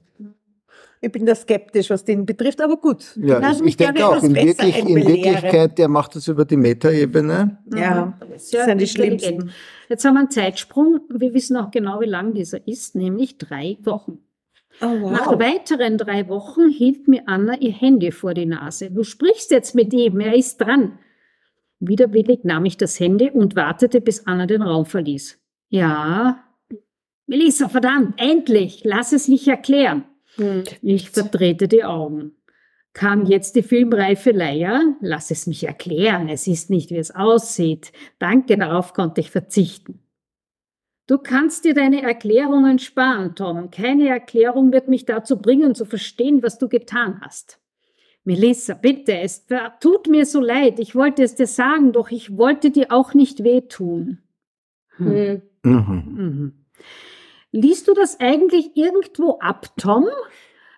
Ich bin da skeptisch, was den betrifft, aber gut. Ja, ich, mich ich denke gerne auch, in, wirklich, in. Wirklichkeit, der macht das über die Metaebene. Ja, das sind die schlimmsten. Jetzt haben wir einen Zeitsprung. Wir wissen auch genau, wie lang dieser ist, nämlich drei Wochen. Oh, Nach weiteren drei Wochen hielt mir Anna ihr Handy vor die Nase. Du sprichst jetzt mit ihm, er ist dran. Widerwillig nahm ich das Handy und wartete, bis Anna den Raum verließ. Ja. Melissa, verdammt, endlich, lass es mich erklären. Hm. Ich verdrehte die Augen. Kam jetzt die filmreife Leier? Lass es mich erklären, es ist nicht, wie es aussieht. Danke, darauf konnte ich verzichten. Du kannst dir deine Erklärungen sparen, Tom. Keine Erklärung wird mich dazu bringen, zu verstehen, was du getan hast. Melissa, bitte, es tut mir so leid. Ich wollte es dir sagen, doch ich wollte dir auch nicht wehtun. Hm. Mhm. Mhm. Mhm. Liest du das eigentlich irgendwo ab, Tom?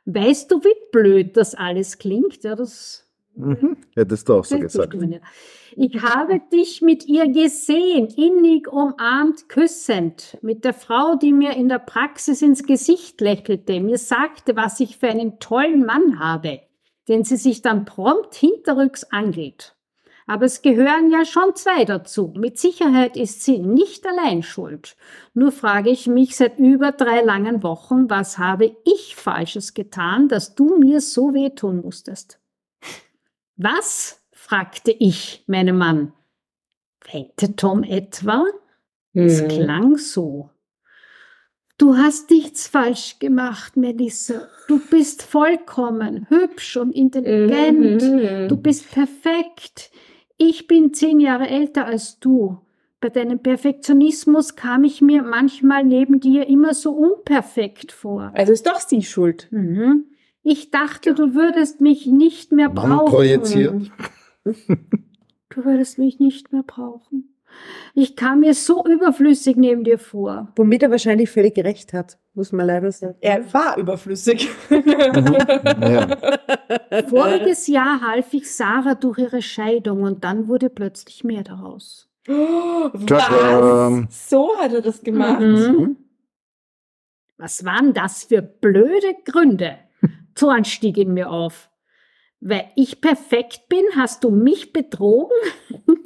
Weißt du, wie blöd das alles klingt? Ja, das Mhm. Hättest du auch so gesagt. Ich habe dich mit ihr gesehen, innig umarmt, küssend, mit der Frau, die mir in der Praxis ins Gesicht lächelte, mir sagte, was ich für einen tollen Mann habe, den sie sich dann prompt hinterrücks angeht. Aber es gehören ja schon zwei dazu. Mit Sicherheit ist sie nicht allein schuld. Nur frage ich mich seit über drei langen Wochen, was habe ich Falsches getan, dass du mir so wehtun musstest? Was? fragte ich meinen Mann. Weinte Tom etwa? Es Mhm. klang so. Du hast nichts falsch gemacht, Melissa. Du bist vollkommen, hübsch und intelligent. Mhm. Du bist perfekt. Ich bin zehn Jahre älter als du. Bei deinem Perfektionismus kam ich mir manchmal neben dir immer so unperfekt vor. Also ist doch sie schuld. Mhm. Ich dachte, du würdest mich nicht mehr brauchen. projiziert. Du würdest mich nicht mehr brauchen. Ich kam mir so überflüssig neben dir vor. Womit er wahrscheinlich völlig recht hat, muss man leider sagen. Er war überflüssig. Ja. Voriges Jahr half ich Sarah durch ihre Scheidung und dann wurde plötzlich mehr daraus. Tada. Was? So hat er das gemacht. Mhm. Was waren das für blöde Gründe? Zorn stieg in mir auf. Weil ich perfekt bin, hast du mich betrogen?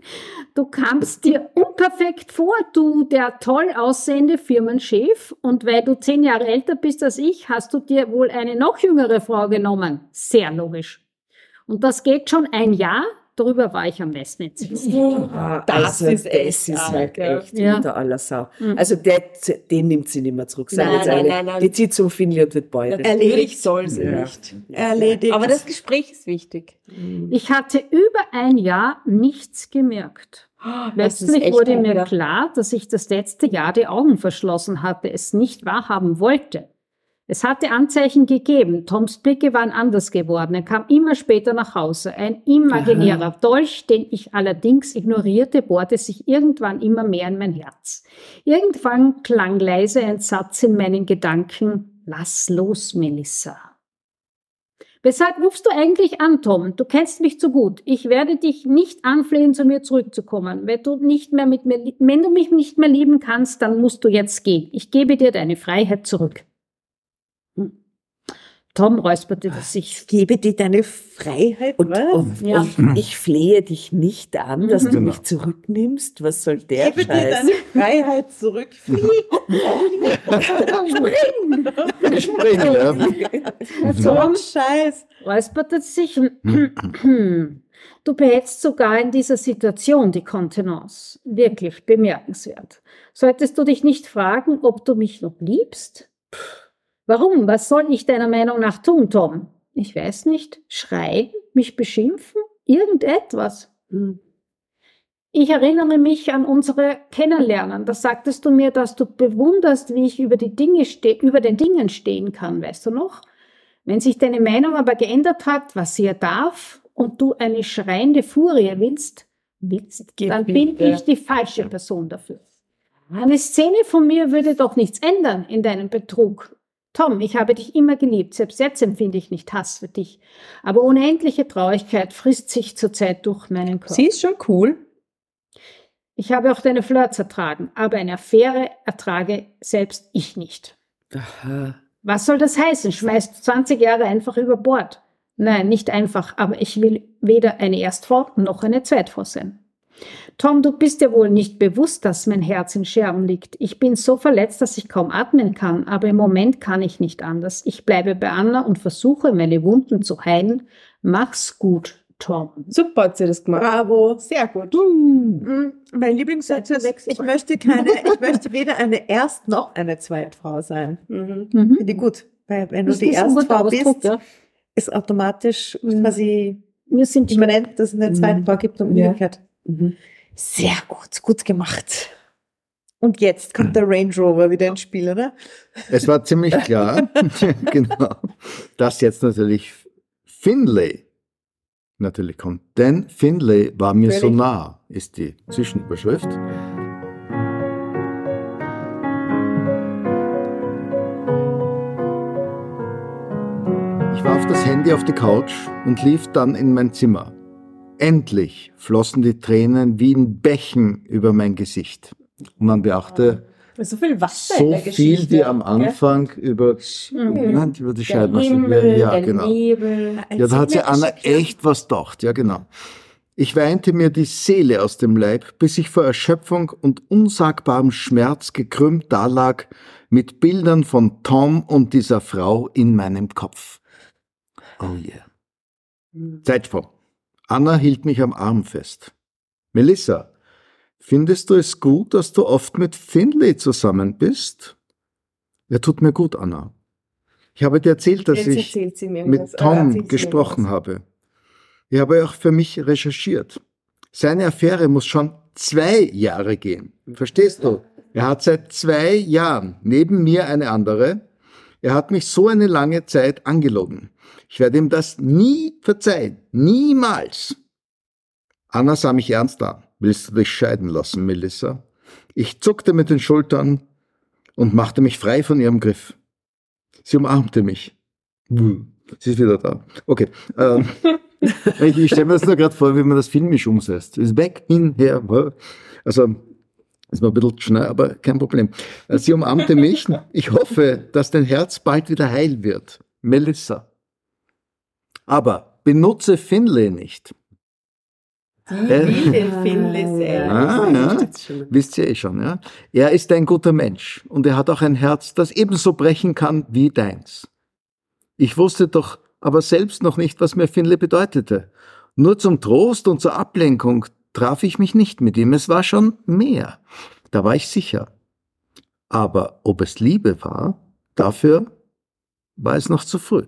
Du kamst dir unperfekt vor, du der toll aussehende Firmenchef. Und weil du zehn Jahre älter bist als ich, hast du dir wohl eine noch jüngere Frau genommen. Sehr logisch. Und das geht schon ein Jahr. Darüber war ich am besten. Ah, Das also ist das echt ist halt ja. echt Ja. unter aller Sau. Mhm. Also der, den nimmt sie nicht mehr zurück. Nein, nein, ehrlich. nein, nein. Die zieht zum Finli und wird Bäuerin. Natürlich soll sie Ja. nicht. Erledigt. Aber das Gespräch ist wichtig. Ich hatte über ein Jahr nichts gemerkt. Das ist Letztlich wurde mir ja. klar, dass ich das letzte Jahr die Augen verschlossen hatte, es nicht wahrhaben wollte. Es hatte Anzeichen gegeben. Toms Blicke waren anders geworden. Er kam immer später nach Hause. Ein imaginärer Dolch, den ich allerdings ignorierte, bohrte sich irgendwann immer mehr in mein Herz. Irgendwann klang leise ein Satz in meinen Gedanken. Lass los, Melissa. Weshalb rufst du eigentlich an, Tom? Du kennst mich zu gut. Ich werde dich nicht anflehen, zu mir zurückzukommen. Wenn du nicht mehr mit mir, wenn du mich nicht mehr lieben kannst, dann musst du jetzt gehen. Ich gebe dir deine Freiheit zurück. Tom räusperte sich. Gebe dir deine Freiheit. Und, was? und, Ja. und ich flehe dich nicht an, dass du Mhm. mich zurücknimmst. Was soll der Gebe dir Scheiß? deine Freiheit zurück. Flieg. Spring, ja. So ein Scheiß. räusperte sich. Du behältst sogar in dieser Situation die Kontenance. Wirklich bemerkenswert. Solltest du dich nicht fragen, ob du mich noch liebst? Warum? Was soll ich deiner Meinung nach tun, Tom? Ich weiß nicht. Schreien? Mich beschimpfen? Irgendetwas? Hm. Ich erinnere mich an unsere Kennenlernen. Da sagtest du mir, dass du bewunderst, wie ich über, die Dinge über den Dingen stehen kann. Weißt du noch? Wenn sich deine Meinung aber geändert hat, was sie ja darf, und du eine schreiende Furie willst, willst dann bin ich die falsche Person dafür. Eine Szene von mir würde doch nichts ändern in deinem Betrug. Tom, ich habe dich immer geliebt. Selbst jetzt empfinde ich nicht Hass für dich. Aber unendliche Traurigkeit frisst sich zurzeit durch meinen Körper. Sie ist schon cool. Ich habe auch deine Flirts ertragen, aber eine Affäre ertrage selbst ich nicht. Aha. Was soll das heißen? Schmeißt du 20 Jahre einfach über Bord? Nein, nicht einfach, aber ich will weder eine Erstfrau noch eine Zweitfrau sein. Tom, du bist dir wohl nicht bewusst, dass mein Herz in Scherben liegt. Ich bin so verletzt, dass ich kaum atmen kann, aber im Moment kann ich nicht anders. Ich bleibe bei Anna und versuche, meine Wunden zu heilen. Mach's gut, Tom. Super hat sie das gemacht. Bravo. Sehr gut. Mm, Mein Lieblingssatz ist, ich möchte keine, ich möchte weder eine Erst- noch eine Zweitfrau sein. Mhm. Mhm. Finde ich gut. Weil wenn du Das die ein guter Erstfrau bist, ja. ist automatisch quasi Wir sind die immanent, dass es eine Zweitfrau gibt und Ja. Mhm. Sehr gut, gut gemacht. Und jetzt kommt der Range Rover wieder ins Spiel, oder? Es war ziemlich klar, genau, dass jetzt natürlich Finlay natürlich kommt. Denn Finlay war mir so Völlig. nah, ist die Zwischenüberschrift. Ich warf das Handy auf die Couch und lief dann in mein Zimmer. Endlich flossen die Tränen wie in Bächen über mein Gesicht. Und man beachte, So viel Wasser so der viel wie am Anfang über, Nein, über die Der Scheibenmasse. Himmel, Ja, der genau. Nebel. Ja, da hat sie Anna echt was gedacht, ja genau. Ich weinte mir die Seele aus dem Leib, bis ich vor Erschöpfung und unsagbarem Schmerz gekrümmt dalag, mit Bildern von Tom und dieser Frau in meinem Kopf. Oh yeah. Zeitsprung. Anna hielt mich am Arm fest. Melissa, findest du es gut, dass du oft mit Finlay zusammen bist? Er tut mir gut, Anna. Ich habe dir erzählt, dass Jetzt ich mit was. Tom gesprochen habe. Ich habe auch für mich recherchiert. Seine Affäre muss schon zwei Jahre gehen. Verstehst du? Er hat seit zwei Jahren neben mir eine andere. Er hat mich so eine lange Zeit angelogen. Ich werde ihm das nie verzeihen. Niemals. Anna sah mich ernst an. Willst du dich scheiden lassen, Melissa? Ich zuckte mit den Schultern und machte mich frei von ihrem Griff. Sie umarmte mich. Sie ist wieder da. Okay. Ähm, ich ich stelle mir das nur gerade vor, wie man das filmisch umsetzt. Ist weg, hin, her. Also, ist mal ein bisschen schnell, aber kein Problem. Äh, Sie umarmte mich. Ich hoffe, dass dein Herz bald wieder heil wird. Melissa. Aber benutze Finlay nicht. Die will den Finlay sehr. Ah, ja. Wisst ihr eh schon, ja? Er ist ein guter Mensch und er hat auch ein Herz, das ebenso brechen kann wie deins. Ich wusste doch aber selbst noch nicht, was mir Finlay bedeutete. Nur zum Trost und zur Ablenkung traf ich mich nicht mit ihm. Es war schon mehr. Da war ich sicher. Aber ob es Liebe war, dafür war es noch zu früh.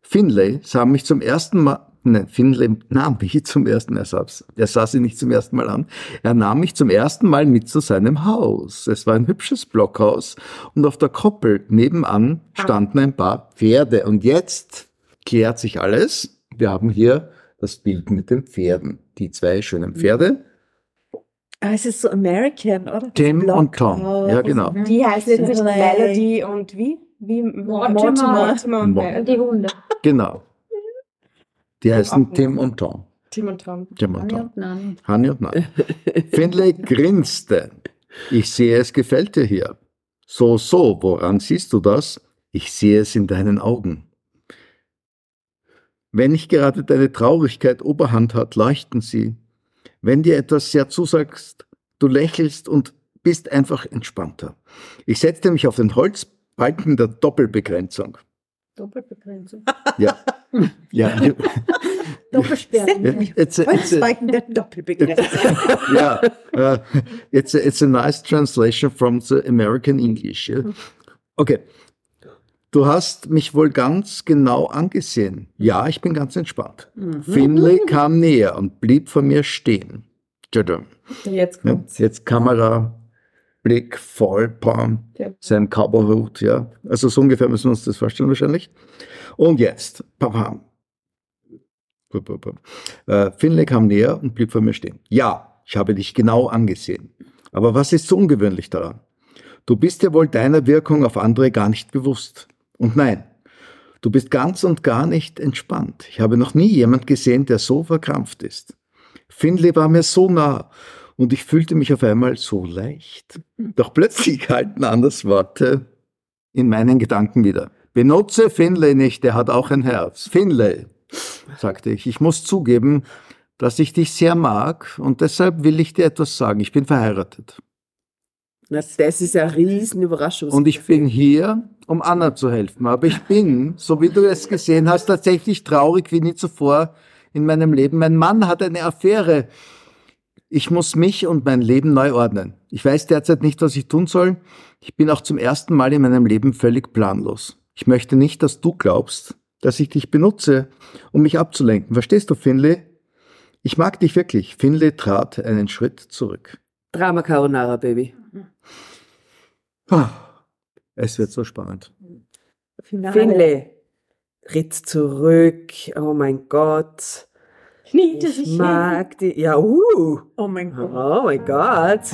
Finlay sah mich zum ersten Mal, nein, Finlay nahm mich zum ersten Mal, er sah, sah sie nicht zum ersten Mal an, er nahm mich zum ersten Mal mit zu seinem Haus. Es war ein hübsches Blockhaus und auf der Koppel nebenan standen ein paar Pferde. Und jetzt klärt sich alles. Wir haben hier das Bild mit den Pferden. Die zwei schönen Pferde, Ah, es ist so American, oder? Tim und Tom. Blockhaus. Ja, genau. Die heißt jetzt nicht. Melody und wie? Wie Mortimer. Mortimer und Melody. Die Hunde. Genau. Die heißen Tim und Tom. Tim und Tom. Tim und Tom. und Nani. Hanni und Nani. Finlay grinste. Ich sehe, es gefällt dir hier. So, so, woran siehst du das? Ich sehe es in deinen Augen. Wenn nicht gerade deine Traurigkeit Oberhand hat, leuchten sie. Wenn dir etwas sehr zusagst, du lächelst und bist einfach entspannter. Ich setzte mich auf den Holzbalken der Doppelbegrenzung. Doppelbegrenzung. Ja. ja. Doppelsperren. It's a, it's Holzbalken der Doppelbegrenzung. yeah, uh, it's a, it's a nice translation from the American English. yeah? Okay. Du hast mich wohl ganz genau angesehen. Ja, ich bin ganz entspannt. Finlay kam näher und blieb vor mir stehen. Jetzt Ja, kommt's. jetzt Kamera, Blick, Vollpalm, Ja. sein Cowboyhut, ja. Also so ungefähr müssen wir uns das vorstellen wahrscheinlich. Und jetzt, papa. Äh, Finlay kam näher und blieb vor mir stehen. Ja, ich habe dich genau angesehen. Aber was ist so ungewöhnlich daran? Du bist dir wohl deiner Wirkung auf andere gar nicht bewusst. Und nein, du bist ganz und gar nicht entspannt. Ich habe noch nie jemand gesehen, der so verkrampft ist. Finlay war mir so nah und ich fühlte mich auf einmal so leicht. Doch plötzlich halten anders Worte in meinen Gedanken wieder. Benutze Finlay nicht, der hat auch ein Herz. Finlay, sagte ich, ich muss zugeben, dass ich dich sehr mag und deshalb will ich dir etwas sagen. Ich bin verheiratet. Na, Das ist eine riesen Überraschung. Und ich bin hier, um Anna zu helfen. Aber ich bin, so wie du es gesehen hast, tatsächlich traurig wie nie zuvor in meinem Leben. Mein Mann hat eine Affäre. Ich muss mich und mein Leben neu ordnen. Ich weiß derzeit nicht, was ich tun soll. Ich bin auch zum ersten Mal in meinem Leben völlig planlos. Ich möchte nicht, dass du glaubst, dass ich dich benutze, um mich abzulenken. Verstehst du, Finlay? Ich mag dich wirklich. Finlay trat einen Schritt zurück. Drama Carbonara, Baby. Ah, Es wird so spannend. Finale. Finlay, Ritt zurück. Oh mein Gott. Kniete Ich sich hin. mag die. Ja, uh. Oh mein Gott. Oh mein Gott.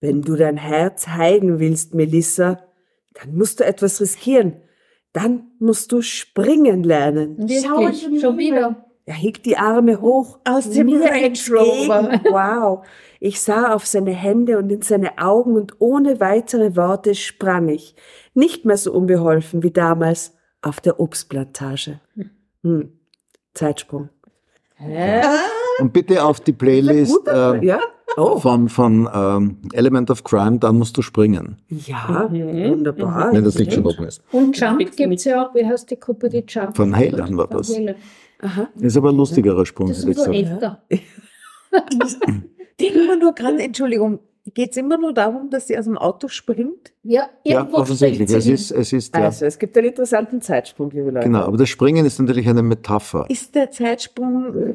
Wenn du dein Herz heilen willst, Melissa, dann musst du etwas riskieren. Dann musst du springen lernen. Wirklich, schon wieder. Er hielt die Arme hoch. Aus dem Range Rover. Wow. Ich sah auf seine Hände und in seine Augen und ohne weitere Worte sprang ich. Nicht mehr so unbeholfen wie damals auf der Obstplantage. Hm. Zeitsprung. Und bitte auf die Playlist äh, Ja? Oh. von, von ähm, Element of Crime, dann musst du springen, Ja, wunderbar. wenn das nicht schon oben ist. Und Jump gibt es ja auch, wie heißt die Gruppe, die Jump? Von Halen war das. Aha. Ist aber ein lustigerer Sprung, Das hätte ist ich so gesagt. älter. Denke immer nur gerade, Entschuldigung, geht es immer nur darum, dass sie aus dem Auto springt? Ja, Ja, offensichtlich. Es ist, es ist ja, Also, es gibt einen interessanten Zeitsprung, liebe Leute. genau. Aber das Springen ist natürlich eine Metapher. Ist der Zeitsprung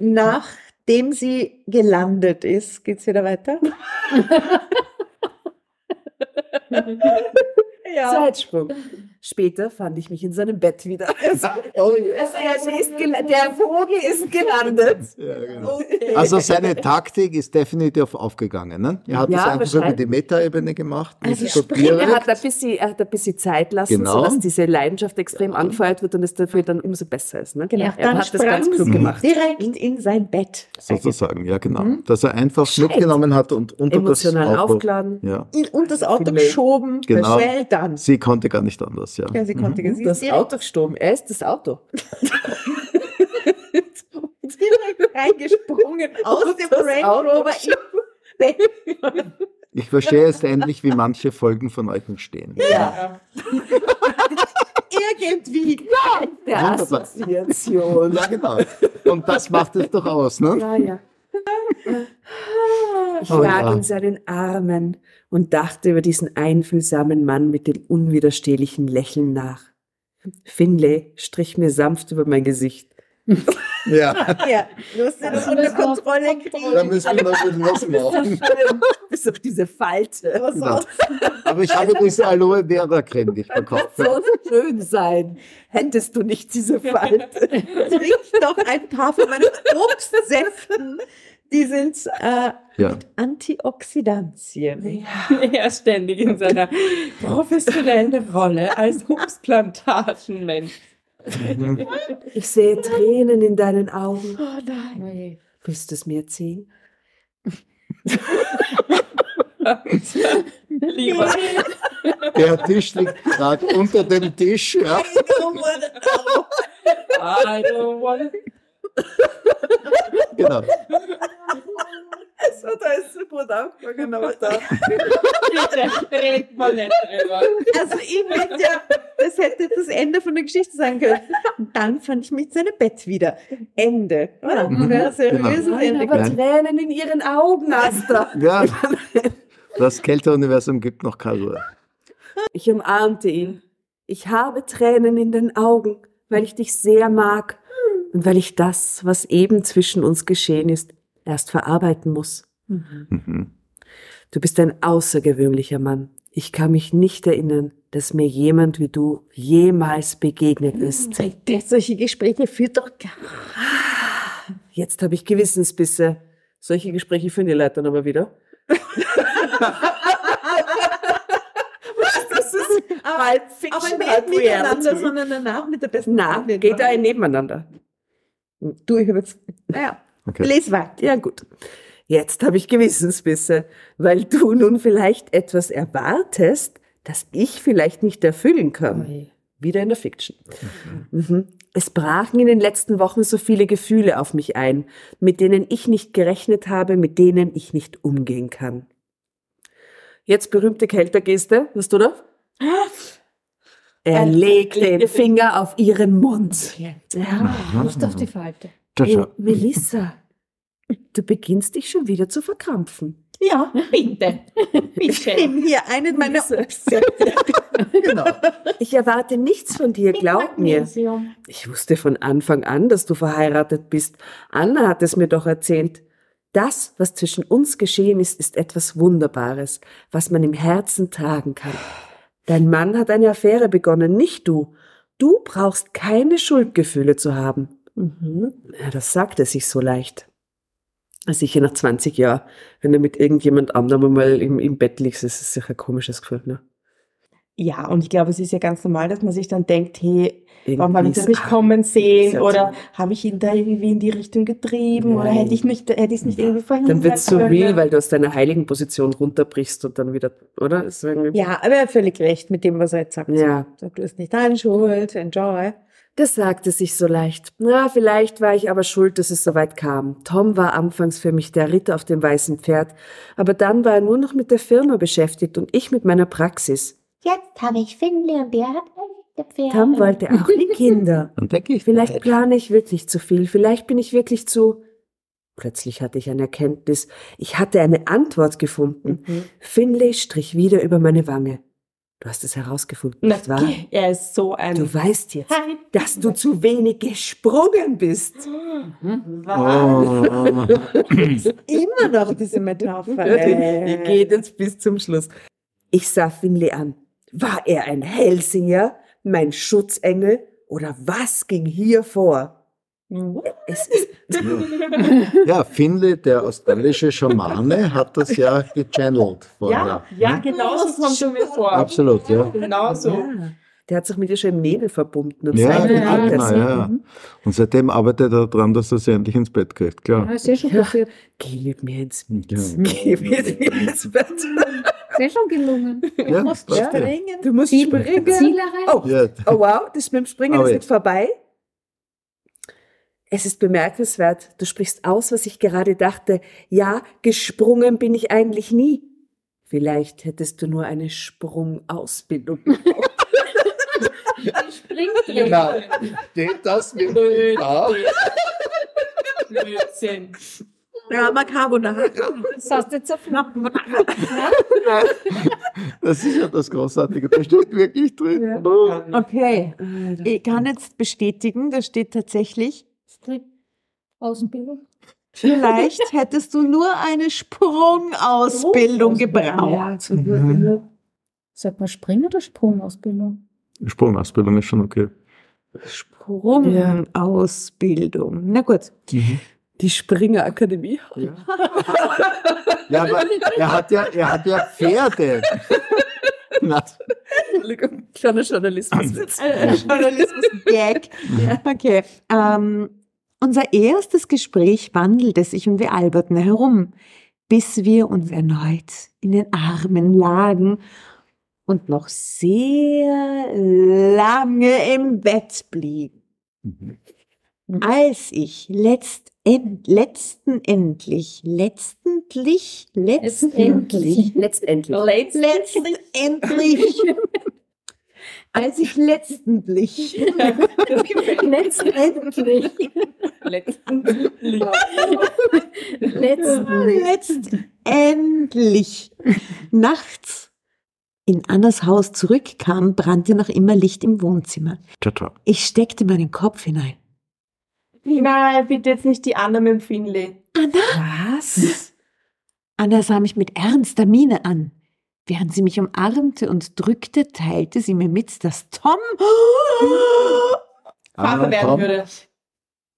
nachdem sie gelandet ist? Geht's wieder weiter? ja. Zeitsprung. Später fand ich mich in seinem Bett wieder. Also, er ist gel- der Vogel ist gelandet. Ja, genau. Also seine Taktik ist definitiv aufgegangen. Ne? Er hat Ja, das einfach über wahrscheinlich. die Metaebene gemacht. Also so Er hat ein bisschen, er hat ein bisschen Zeit lassen, Genau. sodass diese Leidenschaft extrem angefeuert wird und es dafür dann umso besser ist. Ne? Genau. Er Dann hat das ganz klug gemacht. direkt in sein Bett. Sozusagen, ja genau. Dass er einfach mitgenommen hat und unter Emotional das Auto. aufgeladen. Ja, und das Auto geschoben. Genau. Done. sie konnte gar nicht anders, ja. Ja, sie konnte ist Das Auto gestorben. Er ist das Auto. direkt reingesprungen aus dem das Range Rover. Ich verstehe jetzt endlich, wie manche Folgen von euch entstehen. Ja. Irgendwie. Der Wunderbar. Assoziation. Ja, genau. Und das macht es doch aus, ne? Ja, ja. Ich Oh, lag ja. in seinen Armen und dachte über diesen einfühlsamen Mann mit dem unwiderstehlichen Lächeln nach. Finlay strich mir sanft über mein Gesicht. Ja, Ja, du musst das unter Kontrolle kriegen. da müssen wir noch ein bisschen was machen. Bis auf diese Falte. Genau. Aber ich habe diese Aloe Vera Creme, die ich verkaufe. So schön sein. Hättest du nicht diese Falte. Trink doch ein paar von meinen Obstsäften. Die sind äh, Ja. Antioxidantien. Er ständig in seiner professionellen Rolle als Obstplantagenmensch. Ich sehe Tränen in deinen Augen. Oh nein. Willst du es mir erzählen? Lieber. Der Tisch liegt gerade unter dem Tisch. Ja. I don't want Genau. So, da ist so gut angefangen, aber da. Bitte, red mal nicht drüber. Also ich hätte ja, das hätte das Ende von der Geschichte sein können. Dann fand ich mich in seinem Bett wieder. Ende. Ja, Mhm. wäre seriöses Genau. Ende. Aber. Tränen in ihren Augen, Asta. Ja, das Kälteuniversum gibt noch keine Ruhe. Ich umarmte ihn. Ich habe Tränen in den Augen, weil ich dich sehr mag und weil ich das, was eben zwischen uns geschehen ist, erst verarbeiten muss. Mhm. Du bist ein außergewöhnlicher Mann. Ich kann mich nicht erinnern, dass mir jemand wie du jemals begegnet ist. Der solche Gespräche führt doch gar Jetzt habe ich Gewissensbisse. Solche Gespräche führen die Leute dann aber wieder. das ist halb Aber Fiction, nicht halb miteinander, Reality. sondern danach mit der besten Freundin. geht da ein nebeneinander. Du, ich habe jetzt, naja, Okay. les weiter. Ja, gut. Jetzt habe ich Gewissensbisse, weil du nun vielleicht etwas erwartest, das ich vielleicht nicht erfüllen kann. Wieder in der Fiction. Mhm. Es brachen in den letzten Wochen so viele Gefühle auf mich ein, mit denen ich nicht gerechnet habe, mit denen ich nicht umgehen kann. Jetzt berühmte Kältergeste, was du da? Er legt den Finger auf ihren Mund. Ja. Nicht auf die Falte. Hey. Melissa, du beginnst dich schon wieder zu verkrampfen. Ja, Bitte. ich Bitte. nehme hier einen meiner. Genau. Ich erwarte nichts von dir, glaub mir. Ich wusste von Anfang an, dass du verheiratet bist. Anna hat es mir doch erzählt. Das, was zwischen uns geschehen ist, ist etwas Wunderbares, was man im Herzen tragen kann. Dein Mann hat eine Affäre begonnen, nicht du. Du brauchst keine Schuldgefühle zu haben. Mhm. Ja, das sagt er sich so leicht. Sicher nach 20 Jahren, wenn er mit irgendjemand anderem mal im, im Bett liegt, ist es sicher ein komisches Gefühl. Ne? Ja, und ich glaube, es ist ja ganz normal, dass man sich dann denkt, hey, warum habe ich das Irgendwie nicht kommen sehen? Oder habe ich ihn da irgendwie in die Richtung getrieben? Oder Nein. hätte ich nicht, hätte ich es nicht irgendwie verhindert? Dann wird es so real, weil du aus deiner heiligen Position runterbrichst und dann wieder, oder? Irgendwie- Ja, aber er hat völlig recht mit dem, was er jetzt sagt. Ja. Sagt, du bist nicht deine Schuld, enjoy. Das sagte sich so leicht. Na, vielleicht war ich aber schuld, dass es so weit kam. Tom war anfangs für mich der Ritter auf dem weißen Pferd, aber dann war er nur noch mit der Firma beschäftigt und ich mit meiner Praxis. Jetzt habe ich Finley und der hat echte Pferde. Tom wollte auch die Kinder. Dann denke ich, Vielleicht plane ich wirklich zu viel, vielleicht bin ich wirklich zu... Plötzlich hatte ich eine Erkenntnis. Ich hatte eine Antwort gefunden. Mhm. Finlay strich wieder über meine Wange. Du hast es herausgefunden, Na, nicht wahr? er ist so ein... Du weißt jetzt, dass du zu wenig gesprungen bist. Oh, Immer noch diese Metapher. Die geht jetzt bis zum Schluss. Ich sah Finley an. War er ein Hellsinger, mein Schutzengel oder was ging hier vor? Es ist, ja, Finley, der australische Schamane, hat das ja gechannelt vorher. ja, ja, genau so kommt er mir vor. Absolut, ja. Genau so. ja, der hat sich mit ihr schon im Nebel verbunden und Ja, seitdem genau, ja. Und seitdem arbeitet er daran, dass er sie endlich ins Bett kriegt, klar. Ja, ist eh schon passiert. Geh mit mir ins Ja. Geh mit mir ins Bett. Ist eh schon gelungen. Ja, das läuft ja. Du musst Ziel, springen. Ziel erreicht. Oh, Ja, Oh wow, das mit dem Springen Aber ist ja. nicht vorbei. Es ist bemerkenswert, du sprichst aus, was ich gerade dachte. Ja, gesprungen bin ich eigentlich nie. Vielleicht hättest du nur eine Sprungausbildung. Springt Genau. Steht das mit da? Drama Carbonara. Das hast du jetzt auf Das ist ja das Großartige. Da steht wirklich drin. Okay, ich kann jetzt bestätigen, da steht tatsächlich, Außenbildung. vielleicht hättest du nur eine Sprungausbildung gebraucht. Sagt man Spring- oder Sprungausbildung? Sprungausbildung ist schon okay. Sprungausbildung. Na gut. Die Springerakademie. Ja, aber er hat ja, er hat ja Pferde. Kleiner Journalismus. Äh, Journalismus-Gag. Okay. Ähm, unser erstes Gespräch wandelte sich und wir alberten herum, bis wir uns erneut in den Armen lagen und noch sehr lange im Bett blieben. Als ich letzt, end, letzten endlich, letztendlich, letztendlich, Letztendlich. letztendlich, als ich letztendlich, letztendlich, letztendlich nachts in Annas Haus zurückkam, brannte noch immer Licht im Wohnzimmer. Ich steckte meinen Kopf hinein. Nein, bitte jetzt nicht die Anna mit dem Finley. Was? Anna sah mich mit ernster Miene an. Während sie mich umarmte und drückte, teilte sie mir mit, dass Tom, Vater werden Tom, würde.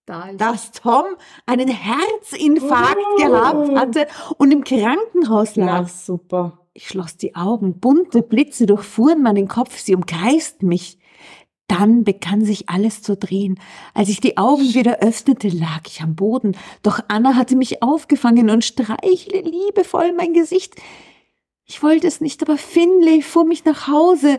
Da dass Tom einen Herzinfarkt gehabt hatte und im Krankenhaus Na, lag. super. Ich schloss die Augen, bunte Blitze durchfuhren meinen Kopf, sie umkreisten mich. Dann begann sich alles zu drehen. Als ich die Augen wieder öffnete, lag ich am Boden, doch Anna hatte mich aufgefangen und streichle liebevoll mein Gesicht. Ich wollte es nicht, aber Finlay fuhr mich nach Hause,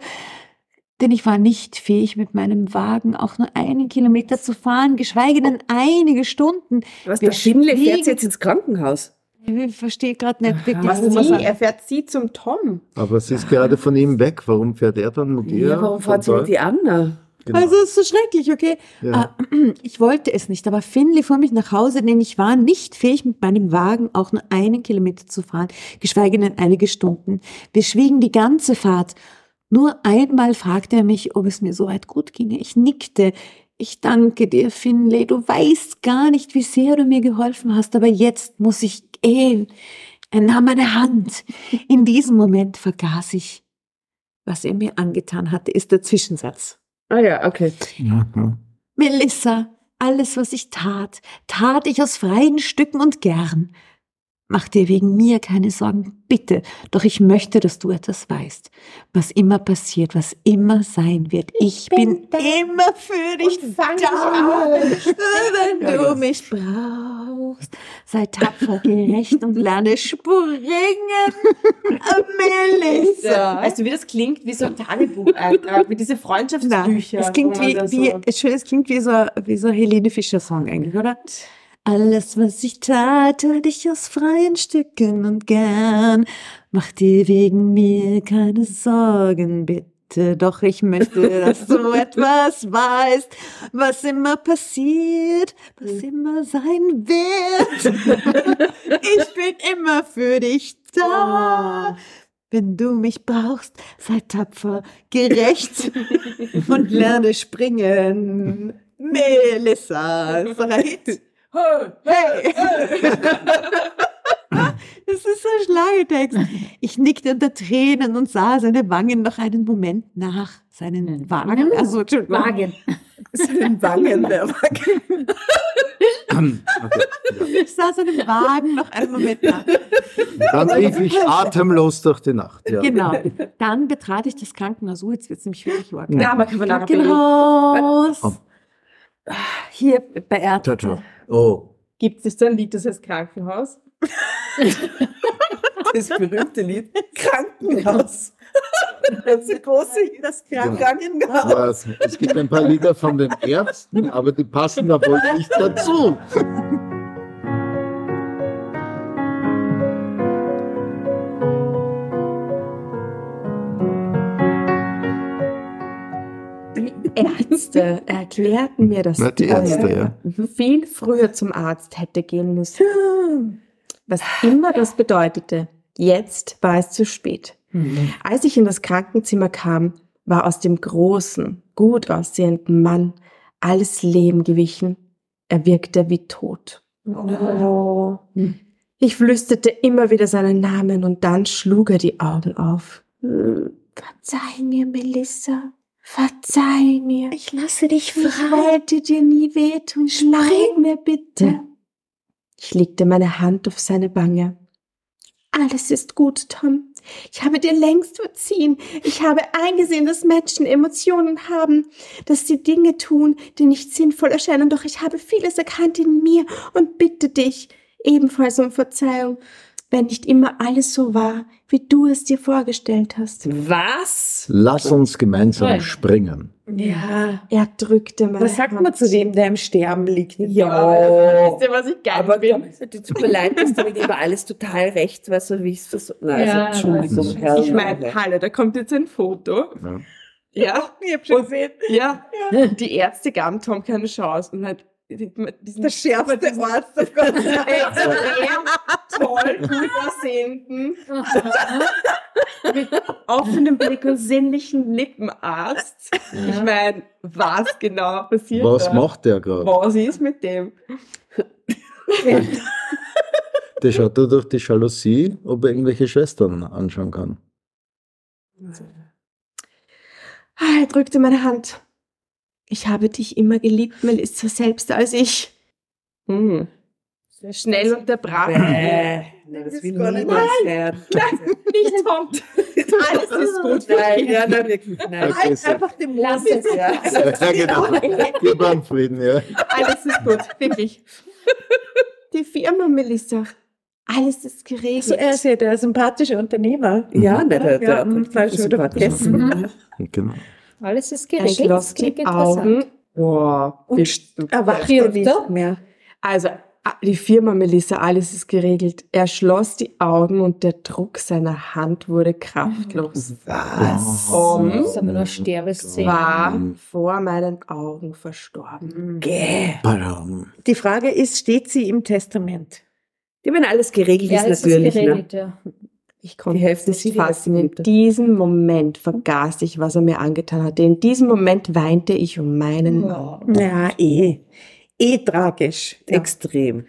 denn ich war nicht fähig, mit meinem Wagen auch nur einen Kilometer zu fahren, geschweige denn einige Stunden. Was, der Finley fährt jetzt ins Krankenhaus? Ich verstehe gerade nicht wirklich, Was sie? sagt. Er fährt sie zum Tom. Aber sie ist gerade von ihm weg. Warum fährt er dann mit ihr? Ja, warum fährt sie mit die Anna? Genau. Also es ist so schrecklich, okay? ja. Äh, Ich wollte es nicht, aber Finley fuhr mich nach Hause, denn ich war nicht fähig, mit meinem Wagen auch nur einen Kilometer zu fahren, geschweige denn einige Stunden. Wir schwiegen die ganze Fahrt. Nur einmal fragte er mich, ob es mir soweit gut ginge. Ich nickte. Ich danke dir, Finlay. Du weißt gar nicht, wie sehr du mir geholfen hast, aber jetzt muss ich gehen. Er nahm meine Hand. In diesem Moment vergaß ich, was er mir angetan hatte, ist der Zwischensatz. Ah ja, okay. Mhm. Melissa, alles, was ich tat, tat ich aus freien Stücken und gern. Mach dir wegen mir keine Sorgen, bitte, doch ich möchte, dass du etwas weißt. Was immer passiert, was immer sein wird, ich, bin, bin da immer für dich da. Wenn du mich brauchst, sei tapfer, gerecht und lerne springen. Melissa. Weißt du, wie das klingt? Wie so ein Tagebucheintrag, wie diese Freundschaftsbücher. es klingt wie, wie, so- schön, es klingt wie so, wie so Helene Fischer Song eigentlich, oder? Alles, was ich tat, tat ich aus freien Stücken und gern. Mach dir wegen mir keine Sorgen, bitte. Doch ich möchte, dass du etwas weißt, was immer passiert, was immer sein wird. Ich bin immer für dich da. Wenn du mich brauchst, sei tapfer, gerecht und lerne springen. Melissa, right? Hey! Das ist so ein Schlagetext. Ich nickte unter Tränen und sah seine Wangen noch einen Moment nach. Seinen Wangen? Also, Entschuldigung. Wagen. Seinen Wangen, der Wagen. Okay, ja. Ich sah seinen Wagen noch einen Moment nach. Dann lief ich atemlos durch die Nacht. Ja. Genau. Dann betrat ich das Krankenhaus. Oh, jetzt wird es nämlich wirklich arg. Ja, man kann man Krankenhaus. Hier bei Ciao, Ärzte. ciao. Oh, Gibt es ein Lied, das heißt Krankenhaus? Das berühmte Lied Krankenhaus. Das ist große das Krankenhaus. es, es gibt ein paar Lieder von den Ärzten, aber die passen da wohl nicht dazu. Ärzte erklärten mir, dass Na, die Ärzte, ja. viel früher zum Arzt hätte gehen müssen. Was immer das bedeutete, jetzt war es zu spät. Als ich in das Krankenzimmer kam, war aus dem großen, gut aussehenden Mann alles Leben gewichen. Er wirkte wie tot. Ich flüsterte immer wieder seinen Namen und dann schlug er die Augen auf. Verzeih mir, Melissa. Verzeih mir. Ich lasse dich Ich frei. wollte dir nie wehtun. Sprich mir bitte. Ich legte meine Hand auf seine Wange. Alles ist gut, Tom. Ich habe dir längst verziehen. Ich habe eingesehen, dass Menschen Emotionen haben, dass sie Dinge tun, die nicht sinnvoll erscheinen. Doch ich habe vieles erkannt in mir und bitte dich ebenfalls um Verzeihung, wenn nicht immer alles so war, wie du es dir vorgestellt hast. Was? Lass uns gemeinsam Ja. springen. Ja. Er drückte meine Was sagt Hand. man zu dem, der im Sterben liegt? Ja. Wisst ihr, was ich geil Aber die tut mir leid, dass du mit immer alles total recht war, so wie ich es versucht Nein, Ja, also, Entschuldigung, weiß ich. Herr. Ich meine, Halle, da kommt jetzt ein Foto. Ja. Ja, Ich hab schon gesehen. ja. Die Ärzte gaben Tom keine Chance und halt diesen Der schärfste Arzt auf Gott. extrem toll, gut aussehenden, mit offenem Blick und sinnlichen Lippenarzt. Ich meine, was genau passiert Was da? macht der gerade? Was ist mit dem? Der schaut da durch die Jalousie, ob er irgendwelche Schwestern anschauen kann. Ah, Er drückte meine Hand. Ich habe dich immer geliebt, Melissa, selbst als ich. Hm. Schnell unterbrach. Äh, nein, das will gar nicht niemand hören. Nicht Tom. Alles ist gut. Nein, ja, nein, wirklich, nein. Okay. Einfach den Mond. Lass es. Ja. Ja, genau. Gib ihm Frieden, ja. Alles ist gut, wirklich. Die Firma, Melissa. Alles ist geregelt. So, er ist ja der sympathische Unternehmer. Ja, nein, der, Ja, der, hm, der, falsch wieder vergessen. Genau. Alles ist er geregelt. schloss Das klingt die interessant. Augen. Wow. Und erwachte Stirbt nicht er? mehr. Also, ah, die Firma Melissa, alles ist geregelt. Er schloss die Augen und der Druck seiner Hand wurde kraftlos. Was? Tom Das ist aber nur Sterbeszene. war vor meinen Augen verstorben. Gäh. Badam. Die Frage ist, steht sie im Testament? Ja, wenn alles geregelt Ja, ist, es ist natürlich. Ne? geregelt, ja. Ich konnte Die Hälfte es nicht fassen. In diesem Moment vergaß ich, was er mir angetan hatte. In diesem Moment weinte ich um meinen Mann. Ja, eh. Eh tragisch. Ja. Extrem.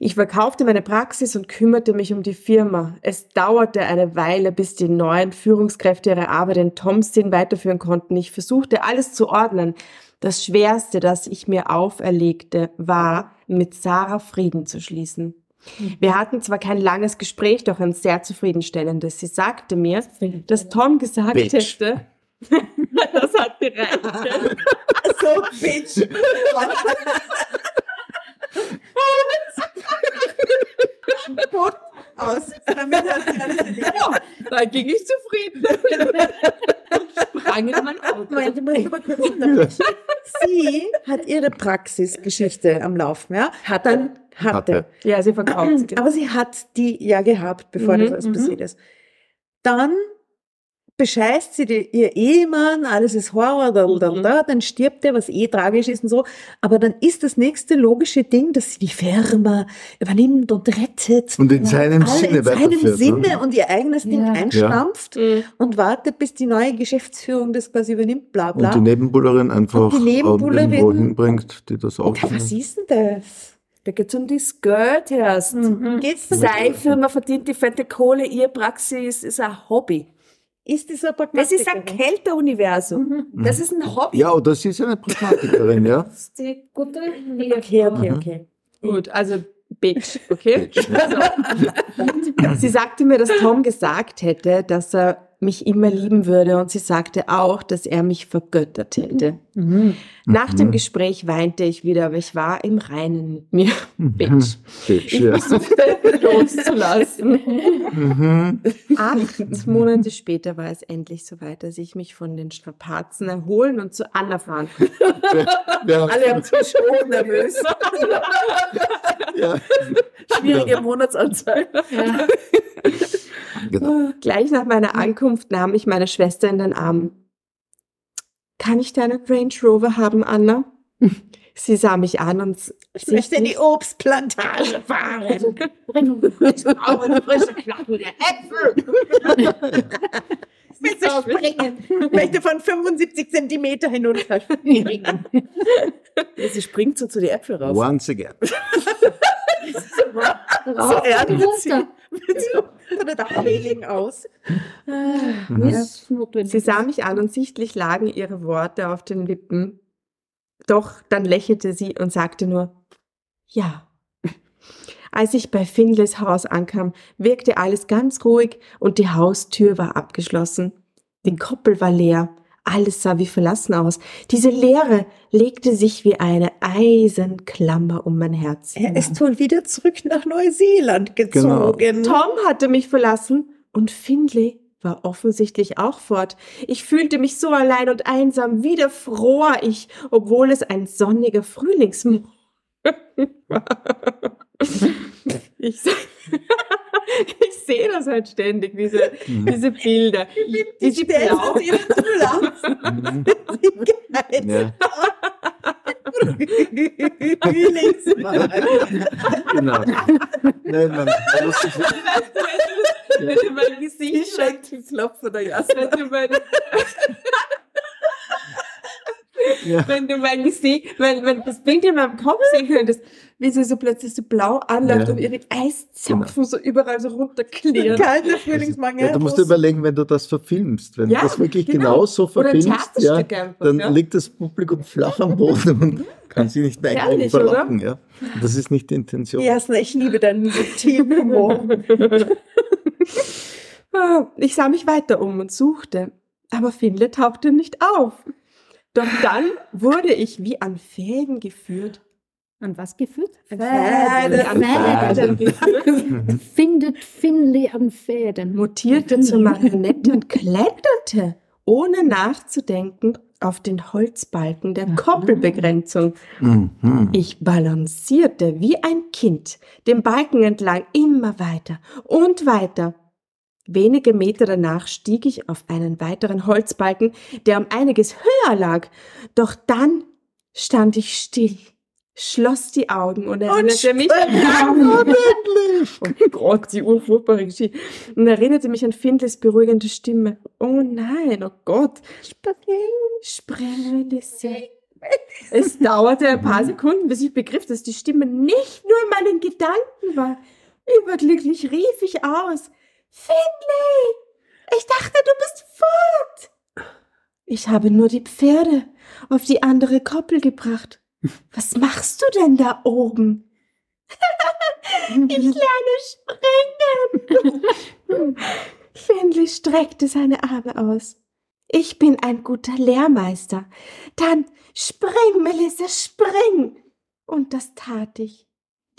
Ich verkaufte meine Praxis und kümmerte mich um die Firma. Es dauerte eine Weile, bis die neuen Führungskräfte ihre Arbeit in Tomstin weiterführen konnten. Ich versuchte alles zu ordnen. Das Schwerste, das ich mir auferlegte, war, mit Sarah Frieden zu schließen. Wir hatten zwar kein langes Gespräch, doch ein sehr zufriedenstellendes. Sie sagte mir, dass Tom gesagt Bitch. hätte, das hat gereicht. So, Bitch. Aus. Damit hat sie alles erledigt. Da ging ich zufrieden. Sprang in mein Auto. Moment, ich muss mal kurz unterbrechen. Sie hat ihre Praxisgeschichte am Laufen, ja? Hat dann hatte. Hatte. Ja, sie verkauft sie. Aber sie hat die ja gehabt, bevor Mhm, das alles mhm. passiert ist. Dann bescheißt sie die, ihr Ehemann, alles ist Horror, da, da, Mhm. da, dann stirbt er, was eh tragisch ist und so. Aber dann ist das nächste logische Ding, dass sie die Firma übernimmt und rettet. Und in seinem alle Sinne in seinem weiterführt, ne? Sinne und ihr eigenes Ding Ja. einstampft Mhm. und wartet, bis die neue Geschäftsführung das quasi übernimmt, bla bla. Und die Nebenbullerin einfach Und die Nebenbullerin- irgendwo hinbringt, die das auch Ja, was ist denn das? Da geht's um das Geld erst. Geht's denn Seine Firma verdient die fette Kohle, ihr Praxis ist ein Hobby. Ist dieser Das ist ein Pragmatiker? Kälteuniversum. Das ist ein Hobby. Ja, oder sie ist eine Pragmatikerin, ja. Das ist die gute Okay, okay, okay. Gut, also Bitch, okay? Also, sie sagte mir, dass Tom gesagt hätte, dass er mich immer lieben würde und sie sagte auch, dass er mich vergöttert hätte. Nach dem Gespräch weinte ich wieder, aber ich war im Reinen mit mir. Bitch. Bitch, Ich ja. versuchte loszulassen. Mhm. Acht Monate später war es endlich soweit, dass ich mich von den Strapazen erholen und zu Anna fahren konnte. Ja, Alle haben sich schon nervös. Ja. Schwierige Monatsanzahl. Ja. Genau. Gleich nach meiner Ankunft nahm ich meine Schwester in den Arm. Kann ich deinen Range Rover haben, Anna? Sie sah mich an und Ich möchte in die Obstplantage fahren. Bring frische Klappe der Äpfel. Bitte springen. Ich möchte von 75 Zentimeter hinunter springen. Sie springt so zu die Äpfel rauf. Once again. und runter. Oder der Heiling aus. Muss notwendig. Sie sah mich an und sichtlich lagen ihre Worte auf den Lippen. Doch dann lächelte sie und sagte nur, ja. Als ich bei Finleys Haus ankam, wirkte alles ganz ruhig und die Haustür war abgeschlossen. Die Koppel war leer. Alles sah wie verlassen aus. Diese Leere legte sich wie eine Eisenklammer um mein Herz. Er ist wohl wieder zurück nach Neuseeland gezogen. Tom hatte mich verlassen und Findlay war offensichtlich auch fort. Ich fühlte mich so allein und einsam. Wieder fror ich, obwohl es ein sonniger Frühlingsmorgen war. Ich, ich sehe das halt ständig, diese, diese Bilder. Diese blau, Mhm. Ja, genau. Nein, man, man muss sich, wenn du mein Gesicht schenkt den Klopf von der Jasse. wenn du mein, ja, wenn du mein Gesicht, wenn, wenn das Bild in meinem Kopf sehen könntest, wie sie so plötzlich so blau anläuft Ja. und ihre Eiszapfen so überall so runterklirren. Kalter Frühlingsmorgen. ja, du musst dir überlegen, wenn du das verfilmst, wenn Ja, du das wirklich genau. genau so verfilmst, ja, einfach, dann ja. liegt das Publikum flach am Boden und kann sich nicht mehr Herrlich. Ja. Das ist nicht die Intention. Jasna, ich liebe deinen subtilen Humor. Ah, Ich sah mich weiter um und suchte, aber Finle tauchte nicht auf. Doch dann wurde ich wie an Fäden geführt. An was geführt? Wie an Fäden geführt. Findet Finley an Fäden. mutierte zur Marionette und kletterte, ohne nachzudenken, auf den Holzbalken der Koppelbegrenzung. Mhm. Ich balancierte wie ein Kind den Balken entlang immer weiter und weiter. Wenige Meter danach stieg ich auf einen weiteren Holzbalken, der um einiges höher lag. Doch dann stand ich still schloss die Augen und erinnerte mich Wirklich? Oh Gott, die urfurchtbare Geschichte. Und erinnerte mich an Findles beruhigende Stimme. Oh nein, oh Gott. Spring, Melisse. Es dauerte ein paar Sekunden, bis ich begriff, dass die Stimme nicht nur in meinen Gedanken war. Überglücklich rief ich aus. Findlay! Ich dachte, du bist fort! Ich habe nur die Pferde auf die andere Koppel gebracht. Was machst du denn da oben? ich lerne springen. Findlay streckte seine Arme aus. Ich bin ein guter Lehrmeister. Dann spring, Melissa, spring. Und das tat ich.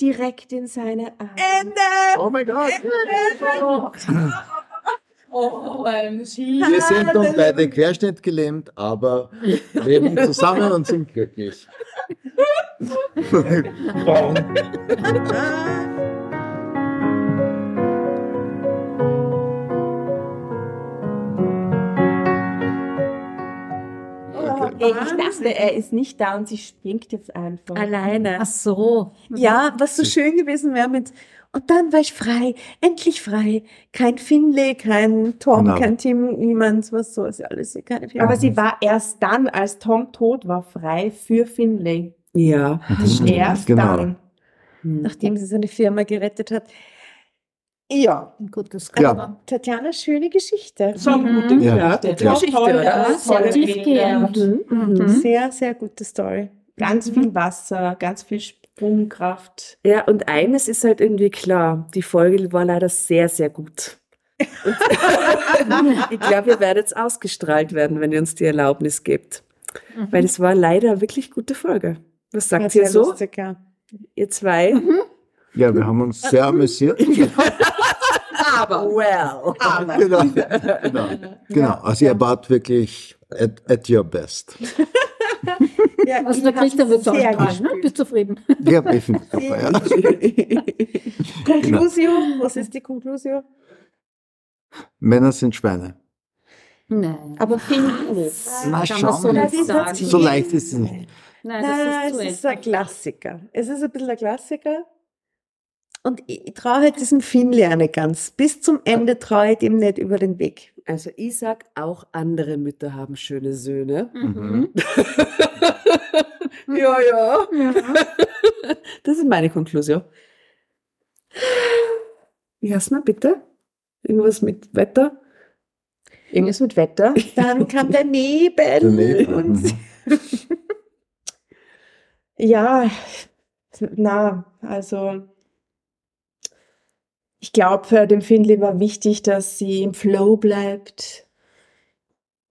Direkt in seine Arme. Oh mein Gott. Oh, ein Wir sind nun beide querschnittgelähmt, aber leben zusammen und sind glücklich. Ey, ich dachte, er ist nicht da und sie springt jetzt einfach. Alleine. Ach so. Ja, was so schön gewesen wäre mit, und dann war ich frei, endlich frei. Kein Finlay, kein Tom, Genau. kein Tim, niemand, was so, ist ja alles Firma. Aber sie war erst dann, als Tom tot war, frei für Finlay. Ja. Erst Genau. dann. nachdem sie seine Firma gerettet hat. Ja, Ein gutes Ja. Cover. Tatjana, schöne Geschichte. So eine gute Ja. Geschichte. Ja. Geschichte, Toll, oder? ja. Sehr tiefgehend. Bilder. Mhm. Sehr, sehr gute Story. Ganz viel Wasser, ganz viel Sprungkraft. Ja, und eines ist halt irgendwie klar, die Folge war leider sehr, sehr gut. Ich glaube, ihr werdet jetzt ausgestrahlt werden, wenn ihr uns die Erlaubnis gebt. Weil es war leider eine wirklich gute Folge. Was sagt ihr so, lustig, ja. ihr zwei? Ja, wir haben uns sehr amüsiert. Aber well. genau. genau. genau. Also ihr wart wirklich at, at your best. ja Also der Christian wird auch sehr strahlen, ne? Bist zufrieden? Ja, ich finde super, ja. Conclusio, was ist die Conclusio? Männer sind Schweine. Nein. Aber Finlay. Mal kann man so schauen. nicht sagen. So leicht ist es nicht. Nein, Nein, das es ist ist zu ein Klassiker. Es ist ein bisschen ein Klassiker. Und ich, traue halt diesem Finlay auch nicht ganz. Bis zum Ende traue ich dem nicht über den Weg. Also ich sag, auch andere Mütter haben schöne Söhne. Mhm. ja, ja. Ja. Das ist meine Konklusion. Jasna, bitte? Irgendwas mit Wetter? Irgendwas mit Wetter. Dann kam der Nebel. Der Nebel, Und mhm. Ja, na, also ich glaube, dem Findlay war wichtig, dass sie im Flow bleibt.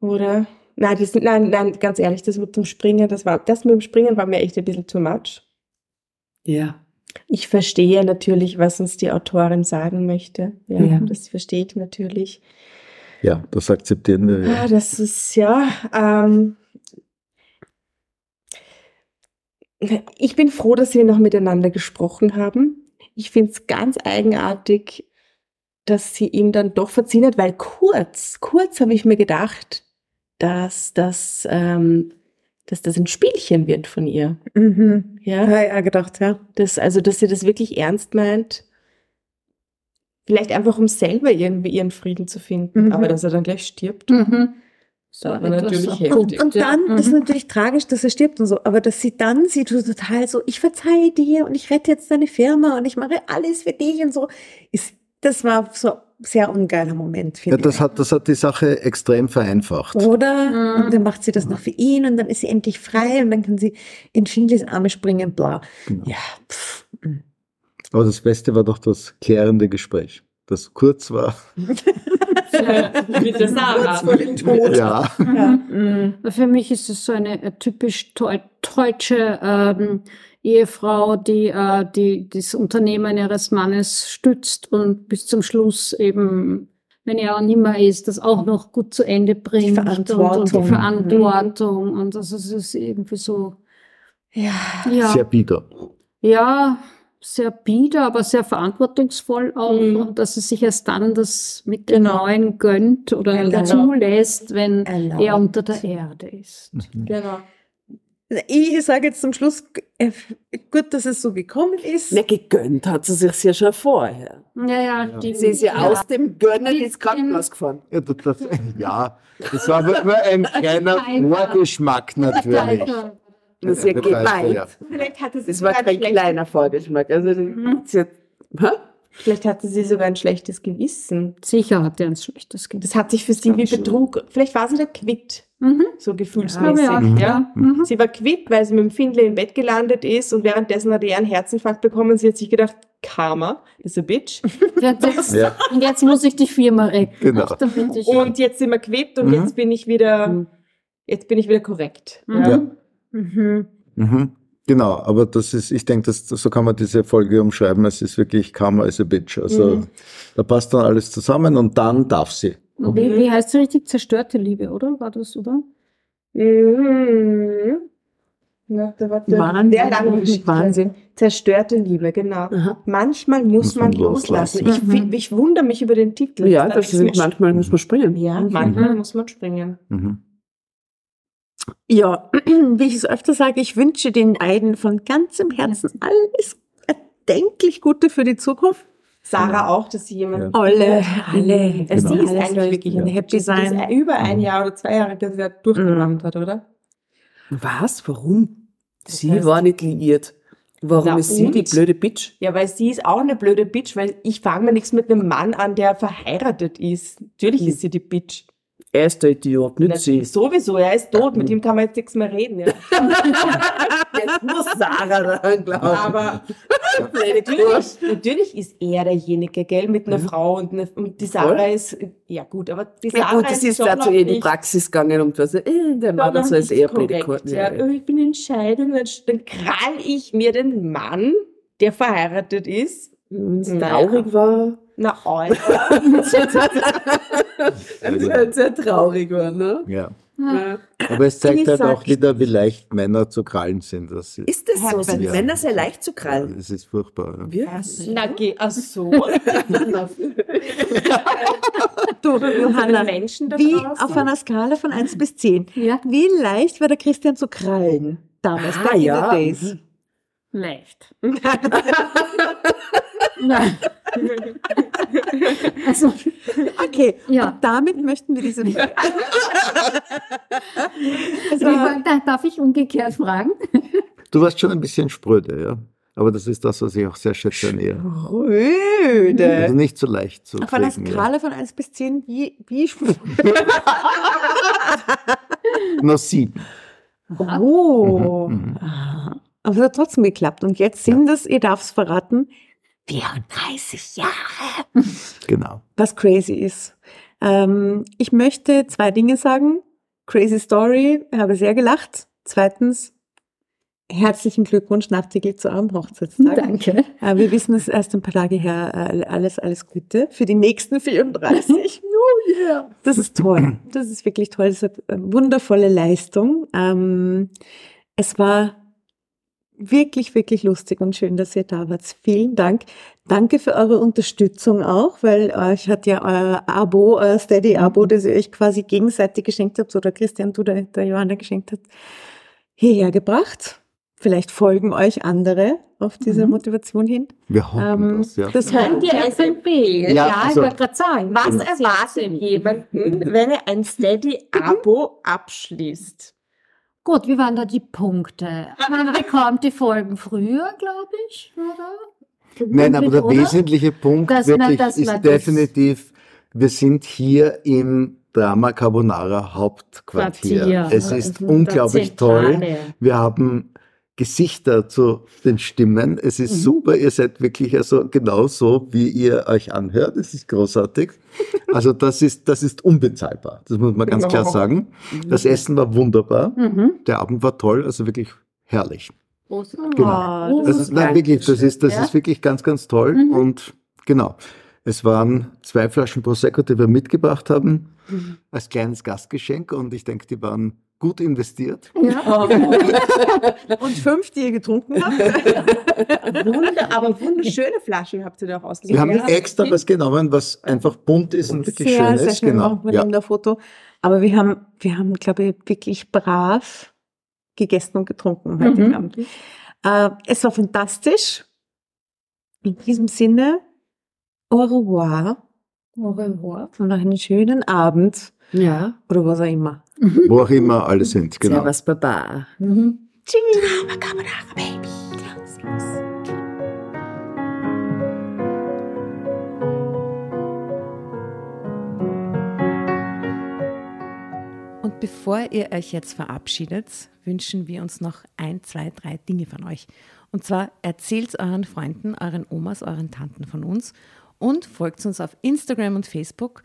Oder? Nein, das, nein, nein, ganz ehrlich, das mit dem Springen, das war, das mit dem Springen war mir echt ein bisschen too much. Ja. Ich verstehe natürlich, was uns die Autorin sagen möchte. Ja, Ja. das verstehe ich natürlich. Ja, das akzeptieren wir. Ah, Ja. das ist ja. Ähm, ich bin froh, dass wir noch miteinander gesprochen haben. Ich finde es ganz eigenartig, dass sie ihm dann doch verziehen hat, weil kurz, kurz habe ich mir gedacht, dass das, ähm, dass das ein Spielchen wird von ihr. mhm. Ja, Ja, ja, gedacht, ja. das, also, dass sie das wirklich ernst meint. Vielleicht einfach, um selber irgendwie ihren Frieden zu finden, Mhm. aber dass er dann gleich stirbt. Mhm. So war etwas natürlich abrupt, heftig. Und ja. dann, das ist Mhm. natürlich tragisch, dass er stirbt und so, aber dass sie dann sieht, so total so, ich verzeihe dir und ich rette jetzt deine Firma und ich mache alles für dich und so, ist, das war so ein sehr ungeiler Moment, Ja, finde das ich. hat, das hat die Sache extrem vereinfacht. Oder? Mhm. Und dann macht sie das noch für ihn und dann ist sie endlich frei und dann kann sie in Findlays Arme springen, bla. Genau. Ja, pff. Aber das Beste war doch das klärende Gespräch. Das kurz war. Mit der Sarah. Ja. Ja. mm. Für mich ist es so eine äh, typisch deu- deutsche ähm, Ehefrau, die, äh, die das Unternehmen ihres Mannes stützt und bis zum Schluss eben, wenn er auch nimmer ist, das auch noch gut zu Ende bringt. Und, und Verantwortung. die Verantwortung. Und das ist, irgendwie so, Ja. ja, Sehr bieder. ja, sehr bieder, aber sehr verantwortungsvoll auch. Mhm. Und dass es sich erst dann das mit dem Genau. Neuen gönnt oder Genau. zulässt, wenn Erlaubt. er unter der Erde ist. Genau. Ich sage jetzt zum Schluss, äh, gut, dass es so gekommen ist. Ne, gegönnt hat sie sich ja schon vorher. Ja, ja, die, Sie ist ja, aus dem Gönnen ins Krankenhaus gefahren. Ja, das, das, ja, das war aber nur ein kleiner Vorgeschmack natürlich. Das ist ja gemeint. ja. Vielleicht hatte sie Das war kein kleiner Vorgeschmack. Also, sie hat, Hä? Vielleicht hatte sie sogar ein schlechtes Gewissen. Sicher hat er ein schlechtes Kind. Das hat sich für sie wie Betrug. Vielleicht war sie da quitt, Mhm. so gefühlsmäßig. ja, Ja, ja. Mhm. Sie war quitt, weil sie mit dem Findlay im Bett gelandet ist und währenddessen hat er einen Herzinfarkt bekommen. Sie hat sich gedacht, Karma ist a bitch. Ja, das, Ja. Und jetzt muss ich die Firma retten. Genau. Und jetzt sind wir quitt und Mhm. jetzt bin ich wieder, jetzt bin ich wieder korrekt. Mhm. Ja. Mhm. Mhm. Genau, aber das ist, ich denke, das, so kann man diese Folge umschreiben. Es ist wirklich Karma is a bitch. Also Mhm. da passt dann alles zusammen und dann darf sie. wie, wie heißt es richtig? Zerstörte Liebe, oder? War das, oder? Mhm. Ja, da war der Wahnsinn. sehr lange Geschichte. Wahnsinn. Zerstörte Liebe, genau. Manchmal muss, Muss man man loslassen. loslassen. Ich, fi- ich wundere mich über den Titel. Ja, Da das ist manchmal muss man springen. Ja, Mhm. manchmal muss man springen. Mhm. Ja, wie ich es öfter sage, ich wünsche den beiden von ganzem Herzen alles erdenklich Gute für die Zukunft. Sarah auch, dass sie jemand. Alle, alle. Also sie Genau. ist eigentlich wirklich ein eine Happy Das sein. ist über ein Jahr oder zwei Jahre, dass sie das durchgemacht hat, oder? Was? Warum? Sie heißt- war nicht liiert. Warum Na ist sie die und? blöde Bitch? Ja, weil sie ist auch eine blöde Bitch, weil ich fange mir nichts mit einem Mann an, der verheiratet ist. Natürlich ist sie die Bitch. Er ist der Idiot, nicht Na, sie. Sowieso, er ist tot, mit ihm kann man jetzt nichts mehr reden. Ja. Jetzt muss Sarah daran glauben. Aber natürlich, natürlich ist er derjenige, gell, mit einer Frau und, eine, und die Sarah ist, ja gut, aber die Sarah ja gut, das ist schon dazu eh in die Praxis gegangen und was, äh, der Mann und so ist eher korrekt, Kurven. Ja, oh, ich bin in Scheidung, dann, krall ich mir den Mann, der verheiratet ist. Wenn es Ja. traurig war. Na, Alter. Wenn es halt sehr traurig war, ne? Ja. Ja. Aber es zeigt halt auch wieder, wie leicht Männer zu krallen sind. Das ist, Ist das so? Sind Ja. Männer sehr leicht zu krallen? das ist furchtbar. Ja. Wirklich? Na, geh, ach so. Du, Johanna, Menschen da wie draußen. auf einer Skala von 1 bis 10, Ja. wie leicht war der Christian zu krallen damals, Ah, in ja. days? Leicht. Nein. Also, Okay, Ja. und damit möchten wir diese... also da darf ich umgekehrt fragen. Du warst schon ein bisschen spröde, ja. Aber das ist das, was ich auch sehr schätze an ihr. Röde. Also nicht so leicht zu Auf einer kriegen, ja. Skala von 1 bis 10, wie, wie Nur sieben. Oh. Mhm. Ah. Aber es hat trotzdem geklappt. Und jetzt sind es, ihr darf es verraten, 34 Jahre. Genau. Was crazy ist. Ähm, ich möchte zwei Dinge sagen. Crazy Story, habe sehr gelacht. Zweitens, herzlichen Glückwunsch nachträglich zu eurem Hochzeitstag. Danke. Äh, wir wissen es erst ein paar Tage her. Äh, alles, alles Gute für die nächsten 34. oh yeah. Das ist toll. Das ist wirklich toll. Das ist eine wundervolle Leistung. Ähm, es war wirklich, wirklich lustig und schön, dass ihr da wart. Vielen Dank. Danke für eure Unterstützung auch, weil euch hat ja euer Abo, euer Steady-Abo, das ihr euch quasi gegenseitig geschenkt habt, oder Christian, du der, der Johanna geschenkt hast, hierher gebracht. Vielleicht folgen euch andere auf diese Motivation hin. Wir hoffen Ähm, das, ja. das Könnt ihr SMP? Ja, Ja, ich also- wollte gerade sagen. Was erwartet jemanden, wenn er ein Steady-Abo abschließt? Gut, wie waren da die Punkte? Man bekommt die Folgen früher, glaube ich, oder? Nein, aber der Oder? wesentliche Punkt man- wirklich man ist das- definitiv, wir sind hier im Drama Carbonara Hauptquartier. Quartier. Es ist Mhm, unglaublich toll. Wir haben Gesichter zu den Stimmen. Es ist Mhm. super. Ihr seid wirklich also genau so, wie ihr euch anhört. Es ist großartig. Also das ist, das ist unbezahlbar. Das muss man ganz klar sagen. Das Essen war wunderbar. Mhm. Der Abend war toll. Also wirklich herrlich. Groß. Genau. Oh, Das ist, nein, wirklich, das ist, das Ja? ist wirklich ganz, ganz toll. Mhm. Und genau. Es waren zwei Flaschen Prosecco, die wir mitgebracht haben, Mhm. als kleines Gastgeschenk. Und ich denke, die waren gut investiert. Ja. Und fünf, die ihr getrunken habt. Wunder, aber wunderschöne Flaschen habt ihr da auch ausgesucht. Wir haben Ja. extra was genommen, was einfach bunt ist und wirklich sehr, schön sehr ist. schön Genau. Ja. dem Foto. Aber wir haben, wir haben, glaube ich, wirklich brav gegessen und getrunken heute Mhm. Abend. Äh, es war fantastisch. In diesem Sinne, au revoir Au revoir. und noch einen schönen Abend Ja. oder was auch immer. Wo auch immer alle sind, genau. Servus, Baba. Mhm. Und bevor ihr euch jetzt verabschiedet, wünschen wir uns noch ein, zwei, drei Dinge von euch. Und zwar erzählt euren Freunden, euren Omas, euren Tanten von uns und folgt uns auf Instagram und Facebook